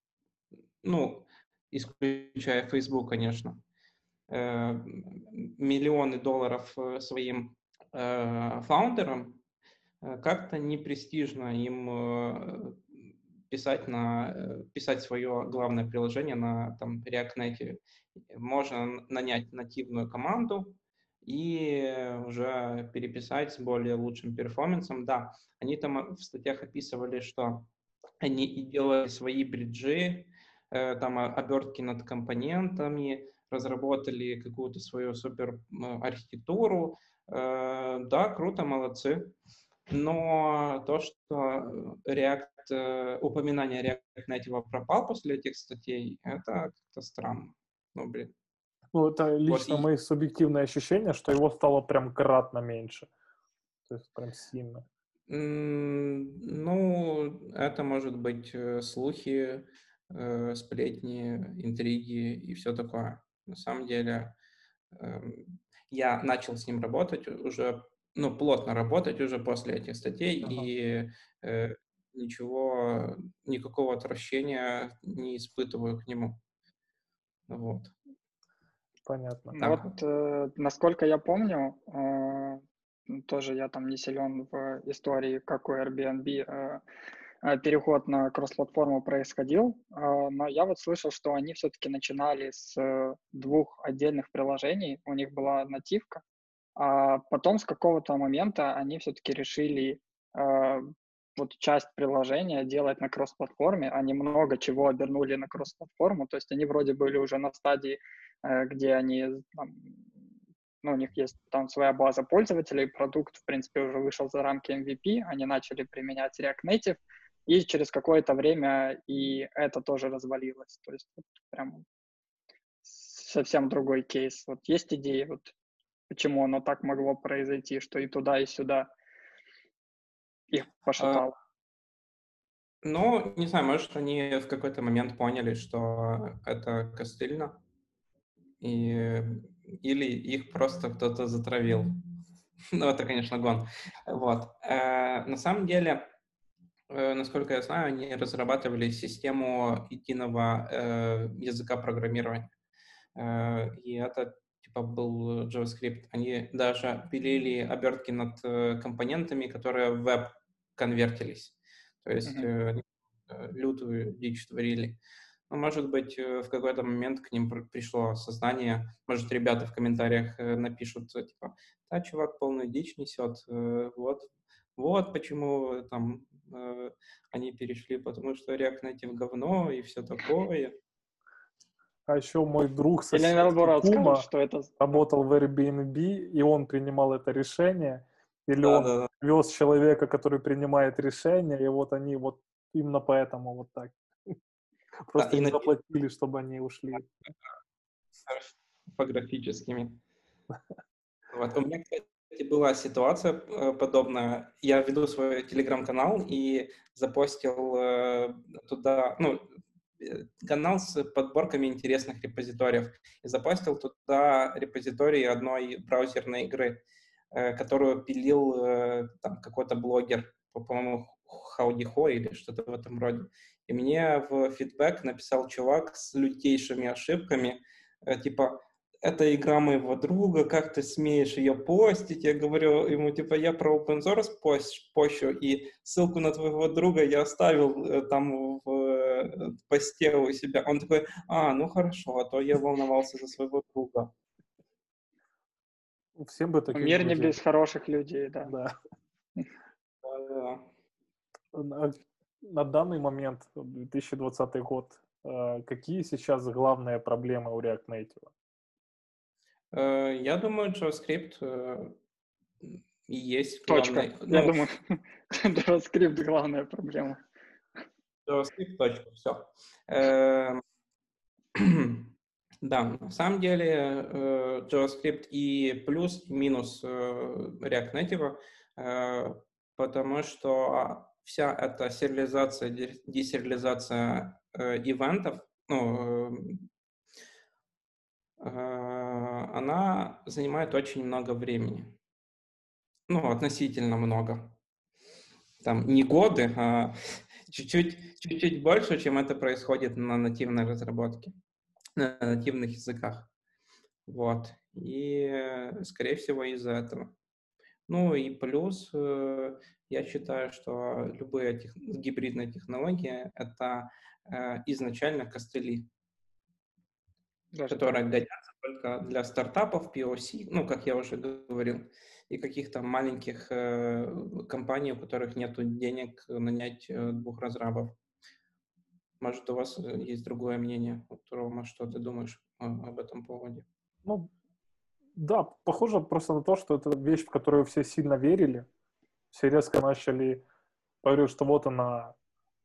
ну, исключая Facebook, конечно, миллионы долларов э, своим э, фаундерам, как-то не престижно им писать, на, писать свое главное приложение на там, React Native. Можно нанять нативную команду и уже переписать с более лучшим перформансом. Да, они там в статьях описывали, что они и делали свои бриджи, там обертки над компонентами, разработали какую-то свою супер архитектуру. Э, да, круто, молодцы. Но то, что React, э, упоминание React Native пропал после этих статей, это как-то странно. Ну, блин. Ну, это лично вот мои и... субъективные ощущения, что его стало прям кратно меньше. То есть прям сильно. Ну, это может быть э, слухи, сплетни, интриги и все такое. На самом деле эм, я начал с ним работать уже, ну, плотно работать уже после этих статей, ага. и э, ничего, никакого отвращения не испытываю к нему. Вот. Понятно. Так. Вот, э, насколько я помню, э, тоже я там не силен в истории, как у Airbnb Э, переход на кросс-платформу происходил, а, но я вот слышал, что они все-таки начинали с э, двух отдельных приложений, у них была нативка, а потом с какого-то момента они все-таки решили э, вот часть приложения делать на кросс-платформе, они много чего обернули на кросс-платформу, то есть они вроде были уже на стадии, где они, там, ну, у них есть там своя база пользователей, продукт, в принципе, уже вышел за рамки MVP, они начали применять React Native, и через какое-то время и это тоже развалилось. То есть вот прям совсем другой кейс. Вот есть идеи, вот почему оно так могло произойти, что и туда, и сюда их пошатало. А, ну, не знаю, может, они в какой-то момент поняли, что это костыльно, и, или их просто кто-то затравил. [LAUGHS] ну, это, конечно, гон. Вот. Э, на самом деле, насколько я знаю, они разрабатывали систему единого э, языка программирования. Э, и это типа был JavaScript. Они даже пилили обертки над э, компонентами, которые в веб конвертились. То есть mm-hmm. э, лютую дичь творили. Ну, может быть, э, в какой-то момент к ним пришло сознание. Может, ребята в комментариях напишут, типа, да, чувак полную дичь несет, вот, вот почему там э, они перешли, потому что React Native говно и все такое. А еще мой друг сосед Или наоборот, Кума скажут, что это... работал в Airbnb, и он принимал это решение, или да, он да, да. вез человека, который принимает решение, и вот они вот именно поэтому вот так. [LAUGHS] Просто да, им заплатили, чтобы они ушли. Типографическими. [LAUGHS] Вот. У меня, кстати, была ситуация э, подобная. Я веду свой телеграм-канал и запостил э, туда, ну, э, канал с подборками интересных репозиториев. И запостил туда репозиторий одной браузерной игры, которую пилил там какой-то блогер, по-моему, Хаудихо или что-то в этом роде. И мне в фидбэк написал чувак с лютейшими ошибками, типа это игра моего друга, как ты смеешь ее постить? Я говорю ему, типа, я про open source пощу, и ссылку на твоего друга я оставил э, там в э, посте у себя. Он такой, а, ну хорошо, а то я волновался за своего друга. Всем бы таких Мир не без хороших людей, да. Да. На, на данный момент, 2020 год, э, какие сейчас главные проблемы у React Native? Э, я думаю, JavaScript э, и есть Точка. Главный, Я ну, думаю, [LAUGHS] JavaScript главная проблема. JavaScript, точка, все. Эм, [CLEARS THROAT] да, на самом деле э, JavaScript и плюс, и минус React Native, потому что вся эта сериализация, десериализация ивентов, ну, а, она занимает очень много времени. Ну, относительно много. Там не годы, а [LAUGHS] чуть-чуть, чуть-чуть больше, чем это происходит на нативной разработке, на нативных языках. Вот. И, скорее всего, из-за этого. Ну и плюс, э, я считаю, что любые тех, гибридные технологии — это э, изначально костыли. Даже которые годятся только для стартапов, POC, ну, как я уже говорил, и каких-то маленьких э, компаний, у которых нет денег нанять э, двух разрабов. Может, у вас э, есть другое мнение? Вот, Рома, что ты думаешь о, об этом поводе? Ну, да, похоже просто на то, что это вещь, в которую все сильно верили. Все резко начали говорить, что вот она,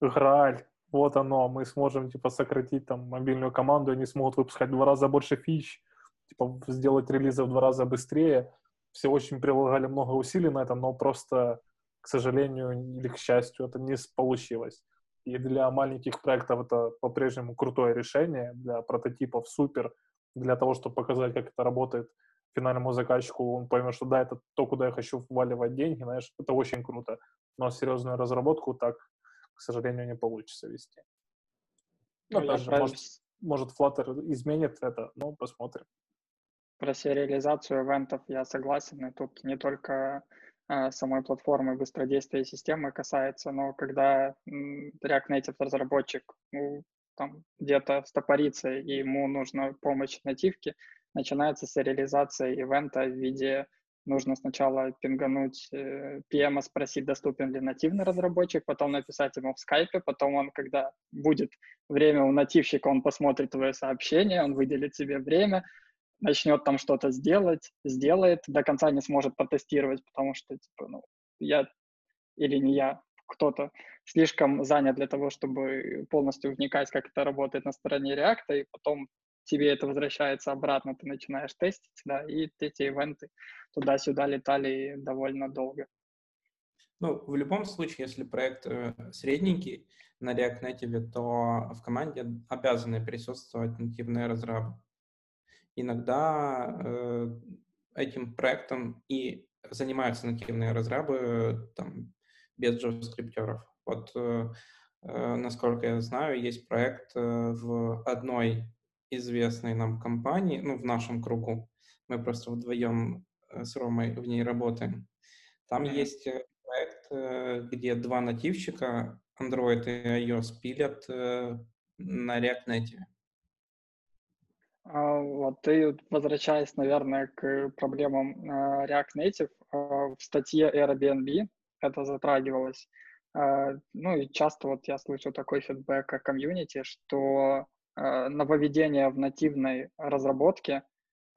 Грааль, вот оно, мы сможем, типа, сократить там мобильную команду, они смогут выпускать в два раза больше фич, типа, сделать релизы в два раза быстрее. Все очень прилагали много усилий на это, но просто, к сожалению или к счастью, это не получилось. И для маленьких проектов это по-прежнему крутое решение, для прототипов супер, для того, чтобы показать, как это работает финальному заказчику, он поймет, что да, это то, куда я хочу вваливать деньги, знаешь, это очень круто. Но серьезную разработку так к сожалению, не получится вести. Ну, ну даже, может, может, Flutter изменит это, но посмотрим. Про сериализацию ивентов я согласен, и тут не только э, самой платформы быстродействия системы касается, но когда React Native разработчик ну, там где-то стопорится, и ему нужна помощь нативки, начинается сериализация ивента в виде нужно сначала пингануть э, PM, спросить, доступен ли нативный разработчик, потом написать ему в скайпе, потом он, когда будет время у нативщика, он посмотрит твое сообщение, он выделит себе время, начнет там что-то сделать, сделает, до конца не сможет протестировать, потому что, типа, ну, я или не я, кто-то слишком занят для того, чтобы полностью вникать, как это работает на стороне React, и потом тебе это возвращается обратно, ты начинаешь тестить, да, и эти ивенты туда-сюда летали довольно долго. Ну, в любом случае, если проект э, средненький на React Native, то в команде обязаны присутствовать нативные разрабы. Иногда э, этим проектом и занимаются нативные разрабы там, без JavaScript. Вот, э, э, насколько я знаю, есть проект э, в одной известной нам компании, ну, в нашем кругу. Мы просто вдвоем э, с Ромой в ней работаем. Там mm-hmm. есть э, проект, э, где два нативщика, Android и iOS, пилят на React Native. А, вот ты, возвращаясь, наверное, к проблемам React Native, в статье Airbnb это затрагивалось. Ну и часто вот я слышу такой фидбэк о комьюнити, что нововведения в нативной разработке,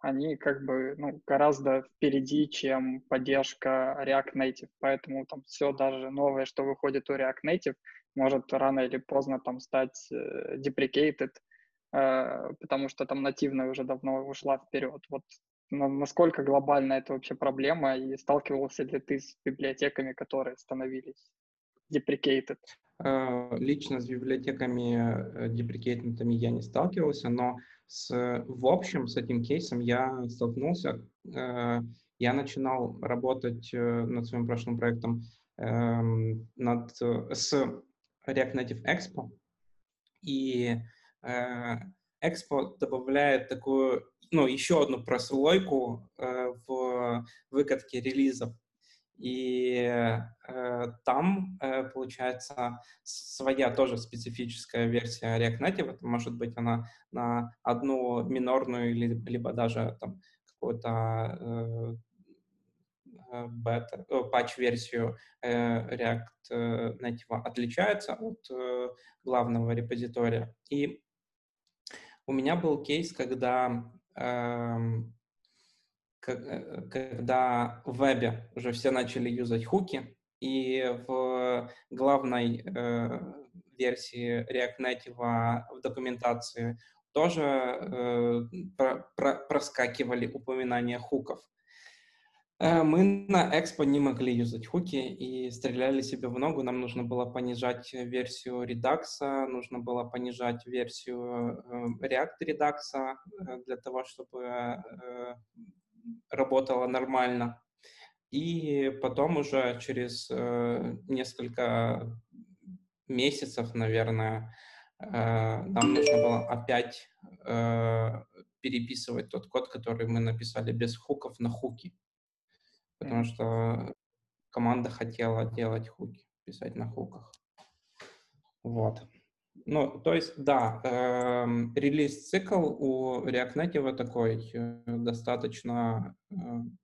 они как бы ну, гораздо впереди, чем поддержка React Native. Поэтому там все даже новое, что выходит у React Native, может рано или поздно там стать э, deprecated, э, потому что там нативная уже давно ушла вперед. Вот насколько глобальна это вообще проблема, и сталкивался ли ты с библиотеками, которые становились deprecated? Э, лично с библиотеками деприкейтнутыми я не сталкивался, но с, в общем с этим кейсом я столкнулся. Э, я начинал работать э, над своим прошлым проектом эм, над, с React Native Expo, и Expo добавляет такую, ну, еще одну прослойку э, в выкатке релизов. И э, там, э, получается, своя тоже специфическая версия React Native. Это может быть она на одну минорную или, либо даже там какую-то э, э бета, патч-версию э, React э, Native отличается от э, главного репозитория. И у меня был кейс, когда Э, когда в вебе уже все начали юзать хуки, и в главной э, версии React Native в документации тоже э, про, про, проскакивали упоминания хуков. Э, мы на Expo не могли юзать хуки и стреляли себе в ногу. Нам нужно было понижать версию Redux, нужно было понижать версию э, React Redux э, для того, чтобы работала нормально. И потом уже через э, несколько месяцев, наверное, э, нам нужно было опять э, переписывать тот код, который мы написали без хуков на хуки. Потому что команда хотела делать хуки, писать на хуках. Вот. Ну, то есть, да, э, релиз-цикл у React Native такой э, достаточно э,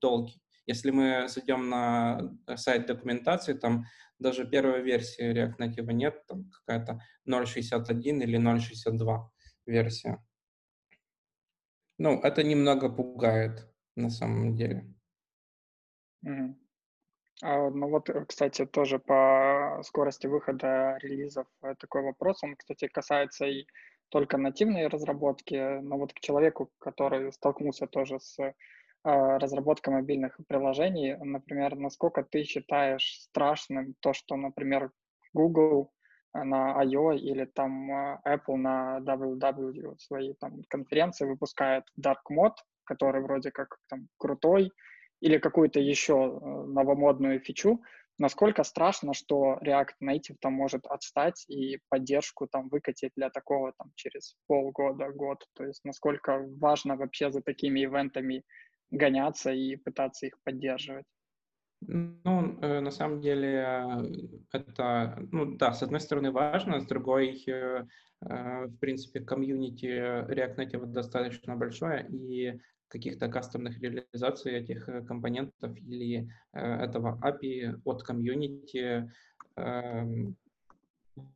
долгий. Если мы зайдем на сайт документации, там даже первой версии React Native нет, там какая-то 0.61 или 0.62 версия. Ну, это немного пугает на самом деле. Mm-hmm. А, ну вот, э, кстати, тоже по скорости выхода релизов э, такой вопрос. Он, кстати, касается и только нативной разработки, но вот к человеку, который столкнулся тоже с а, разработкой мобильных приложений, например, насколько ты считаешь страшным то, что, например, Google на I.O. или там Apple на WW свои там конференции выпускает Dark Mode, который вроде как там крутой, или какую-то еще э, новомодную фичу, насколько страшно, что React Native там может отстать и поддержку там выкатить для такого там через полгода, год. То есть насколько важно вообще за такими ивентами гоняться и пытаться их поддерживать. Ну, э, на самом деле, это, ну да, с одной стороны важно, с другой, э, в принципе, комьюнити React Native достаточно большое, и каких-то кастомных реализаций этих э, компонентов или э, этого API от комьюнити эм,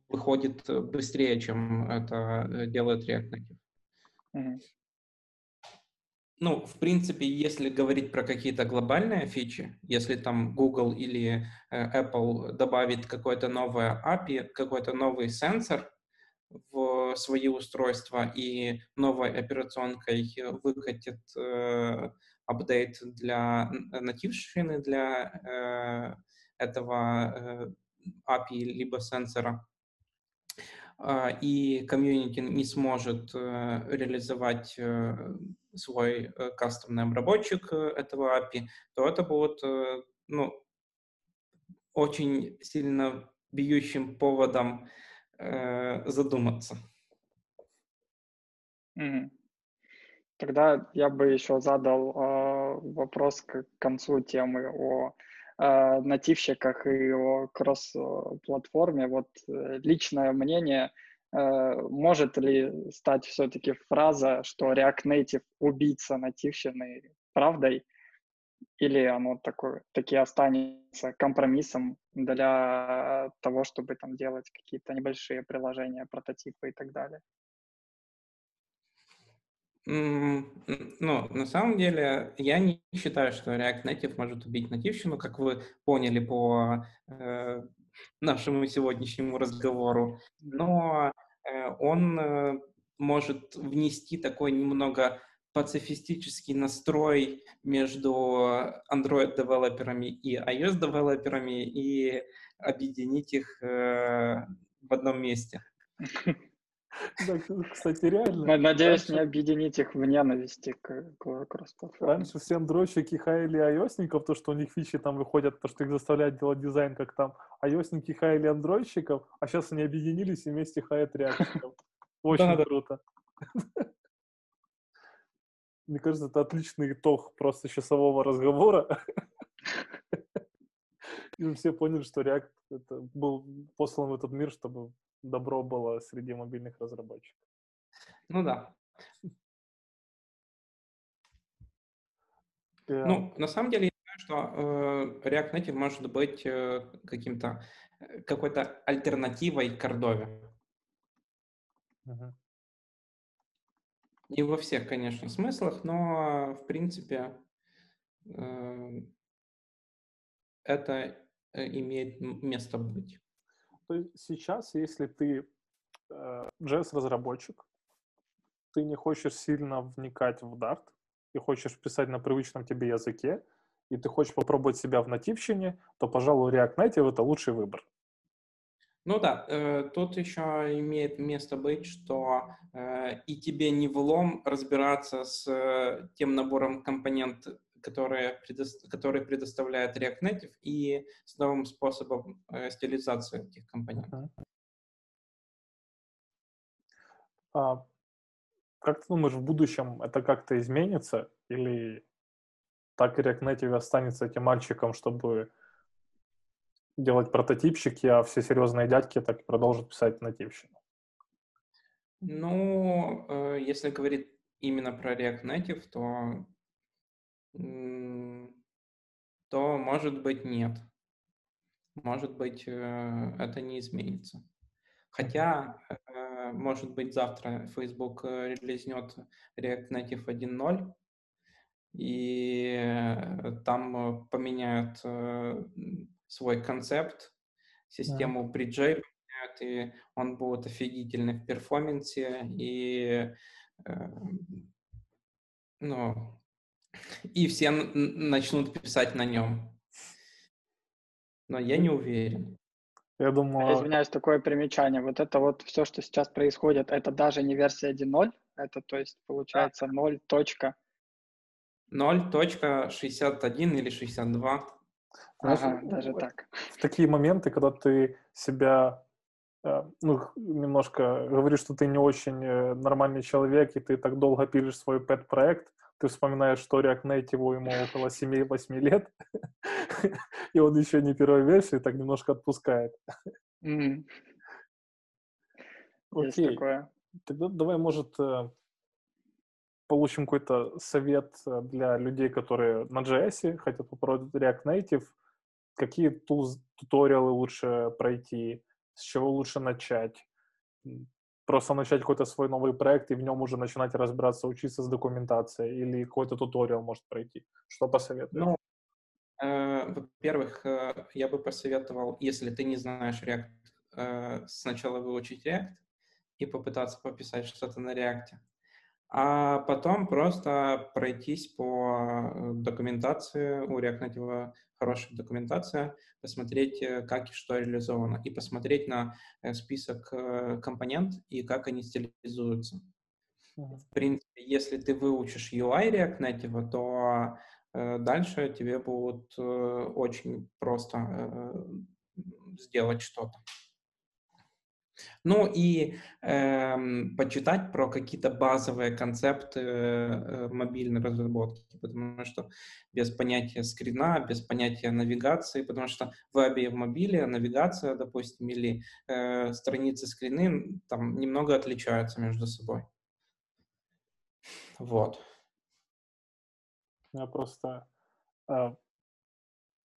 выходит быстрее, чем это э, делает React Native. Mm-hmm. Ну, в принципе, если говорить про какие-то глобальные фичи, если там Google или Apple добавит какое-то новое API, какой-то новый сенсор, в свои устройства и новой операционкой выкатит э, апдейт для натившины для э, этого э, API либо сенсора, э, и комьюнити не сможет э, реализовать э, свой э, кастомный обработчик э, этого API, то это будет э, ну, очень сильно бьющим поводом э, задуматься. Mm. Тогда я бы еще задал э, вопрос к концу темы о э, нативщиках и о кросс-платформе. Вот э, личное мнение, э, может ли стать все-таки фраза, что React Native убийца нативщины правдой? или оно такое, таки останется компромиссом для того, чтобы там делать какие-то небольшие приложения, прототипы и так далее? Ну, на самом деле, я не считаю, что React Native может убить нативщину, как вы поняли по э, нашему сегодняшнему разговору, но э, он э, может внести такой немного пацифистический настрой между Android-девелоперами и iOS-девелоперами и объединить их э, в одном месте. [LAUGHS] Да, кстати, реально. Надеюсь, не объединить их в ненависти к, к кросс-платформе. Раньше все андроидщики хаяли айосников, то, что у них фичи там выходят, то, что их заставляют делать дизайн, как там айосники хаяли андроидщиков, а сейчас они объединились и вместе хаят реакторов. [LAUGHS] Очень круто. [LAUGHS] мне кажется, это отличный итог просто часового разговора. [LAUGHS] И все поняли, что React это был послан в этот мир, чтобы добро было среди мобильных разработчиков. Ну да. Yeah. Ну, на самом деле, я знаю, что э, React Native может быть э, каким-то э, какой-то альтернативой к Cordova. Uh-huh. Не во всех, конечно, смыслах, но в принципе э, это э, имеет место быть. То есть сейчас, если ты э, JS-разработчик, ты не хочешь сильно вникать в Dart, и хочешь писать на привычном тебе языке, и ты хочешь попробовать себя в нативщине, то, пожалуй, React Native — это лучший выбор. Ну да, э, тут еще имеет место быть, что э, и тебе не влом разбираться с э, тем набором компонент, которые, предо... которые предоставляет React Native, и с новым способом э, стилизации этих компонентов. А, как ты думаешь, в будущем это как-то изменится? Или так React Native останется этим мальчиком, чтобы делать прототипчики, а все серьезные дядьки так и продолжат писать нативщину? Ну, э, если говорить именно про React Native, то, то может быть нет. Может быть, э, это не изменится. Хотя, э, может быть, завтра Facebook релизнет React Native 1.0, и там поменяют свой концепт, систему бриджей поменяют, и он будет офигительный в перформансе, и э, ну, и все начнут писать на нем. Но я не уверен. Я думаю... Извиняюсь, такое примечание. Вот это вот все, что сейчас происходит, это даже не версия 1.0, это то есть получается 0. 0.61 или 62. Знаешь, ага, даже так. В такие моменты, когда ты себя э, ну, немножко говоришь, что ты не очень э, нормальный человек, и ты так долго пилишь свой пэт-проект, ты вспоминаешь, что React Native ему около 7-8 лет, [LAUGHS] и он еще не первой версии, так немножко отпускает. Окей. Тогда давай, может, э, получим какой-то совет для людей, которые на JS хотят попробовать React Native, какие туз, туториалы лучше пройти, с чего лучше начать. Просто начать какой-то свой новый проект и в нем уже начинать разбираться, учиться с документацией или какой-то туториал может пройти. Что посоветуешь? Ну, э, во-первых, э, я бы посоветовал, если ты не знаешь React, э, сначала выучить React и попытаться пописать что-то на React а потом просто пройтись по э, документации, у React Native хорошая документация, посмотреть, э, как и что реализовано, и посмотреть на э, список компонент и как они стилизуются. В принципе, если ты выучишь UI React Native, то дальше тебе будет очень просто сделать что-то. Ну и э, почитать про какие-то базовые концепты э, мобильной разработки, потому что без понятия скрина, без понятия навигации, потому что в вебе и в мобиле навигация, допустим, или э, страницы скрины там немного отличаются между собой. Вот. Я просто э,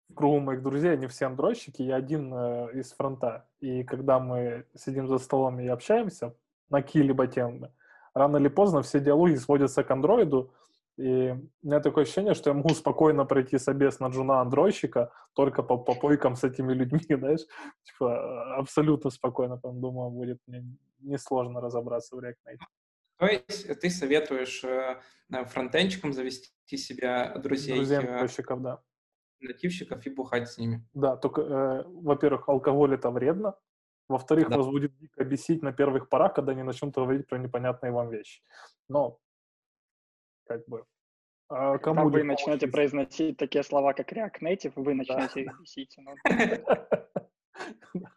в кругу моих друзей, они все андроидщики, я один э, из фронта. И когда мы сидим за столом и общаемся на какие-либо темы, рано или поздно все диалоги сводятся к андроиду, и у меня такое ощущение, что я могу спокойно пройти собес на джуна андроидщика только по попойкам с этими людьми, [LAUGHS] знаешь, типа абсолютно спокойно, там, думаю, будет мне несложно разобраться в React Native. То есть ты советуешь э, фронтенчикам завести себя друзей? Друзей э, да нативщиков и бухать с ними. Да, только, э, во-первых, алкоголь это вредно, во-вторых, да. вас будет дико бесить на первых порах, когда они начнут говорить про непонятные вам вещи. Но, как бы, а кому Когда вы начнете произносить такие слова, как React Native, вы начнете их бесить. Ну. [LAUGHS]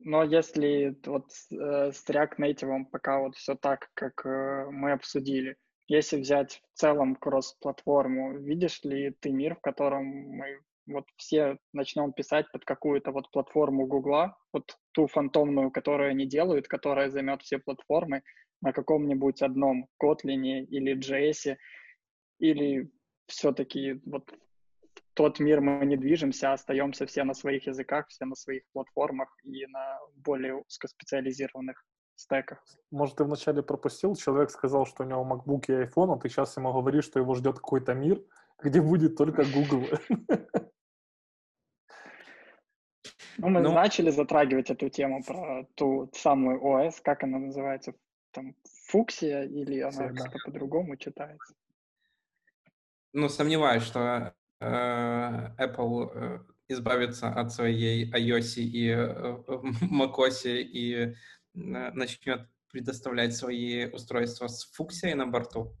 Но если вот э, с React Native пока вот все так, как э, мы обсудили, если взять в целом кросс-платформу, видишь ли ты мир, в котором мы вот все начнем писать под какую-то вот платформу Гугла, вот ту фантомную, которую они делают, которая займет все платформы на каком-нибудь одном Kotlin или JS, или все-таки вот тот мир мы не движемся, а остаемся все на своих языках, все на своих платформах и на более узкоспециализированных стеках. Может, ты вначале пропустил, человек сказал, что у него MacBook и iPhone, а ты сейчас ему говоришь, что его ждет какой-то мир, [LAUGHS] где будет только Google. Ну, мы ну, начали затрагивать эту тему про ту самую ОС, как она называется, там, Фуксия или она как-то по-другому читается? Ну, сомневаюсь, что э, Apple э, избавится от своей iOS и э, macOS и э, начнет предоставлять свои устройства с фуксией на борту.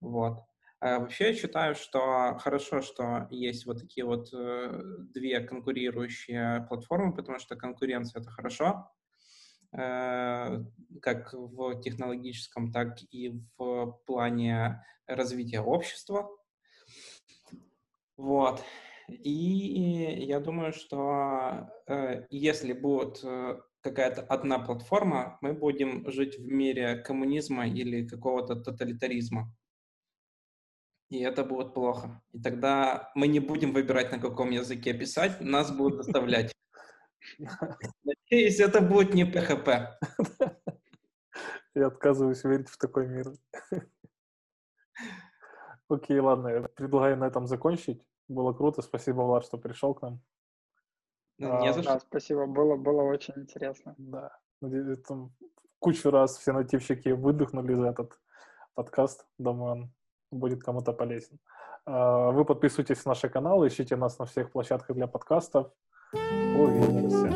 Вот. А вообще я считаю, что хорошо, что есть вот такие вот э, две конкурирующие платформы, потому что конкуренция — это хорошо, э, как в технологическом, так и в плане развития общества. Вот. И я думаю, что э, если будет какая-то одна платформа, мы будем жить в мире коммунизма или какого-то тоталитаризма и это будет плохо. И тогда мы не будем выбирать, на каком языке писать, нас будут заставлять. Надеюсь, это будет не PHP. Я отказываюсь верить в такой мир. Окей, ладно, предлагаю на этом закончить. Было круто, спасибо, Влад, что пришел к нам. Не а, за что. Да, спасибо, было, было очень интересно. Да, там кучу раз все нативщики выдохнули за этот подкаст. Думаю, он будет кому-то полезен. А, вы подписывайтесь на наши каналы, ищите нас на всех площадках для подкастов. Увидимся.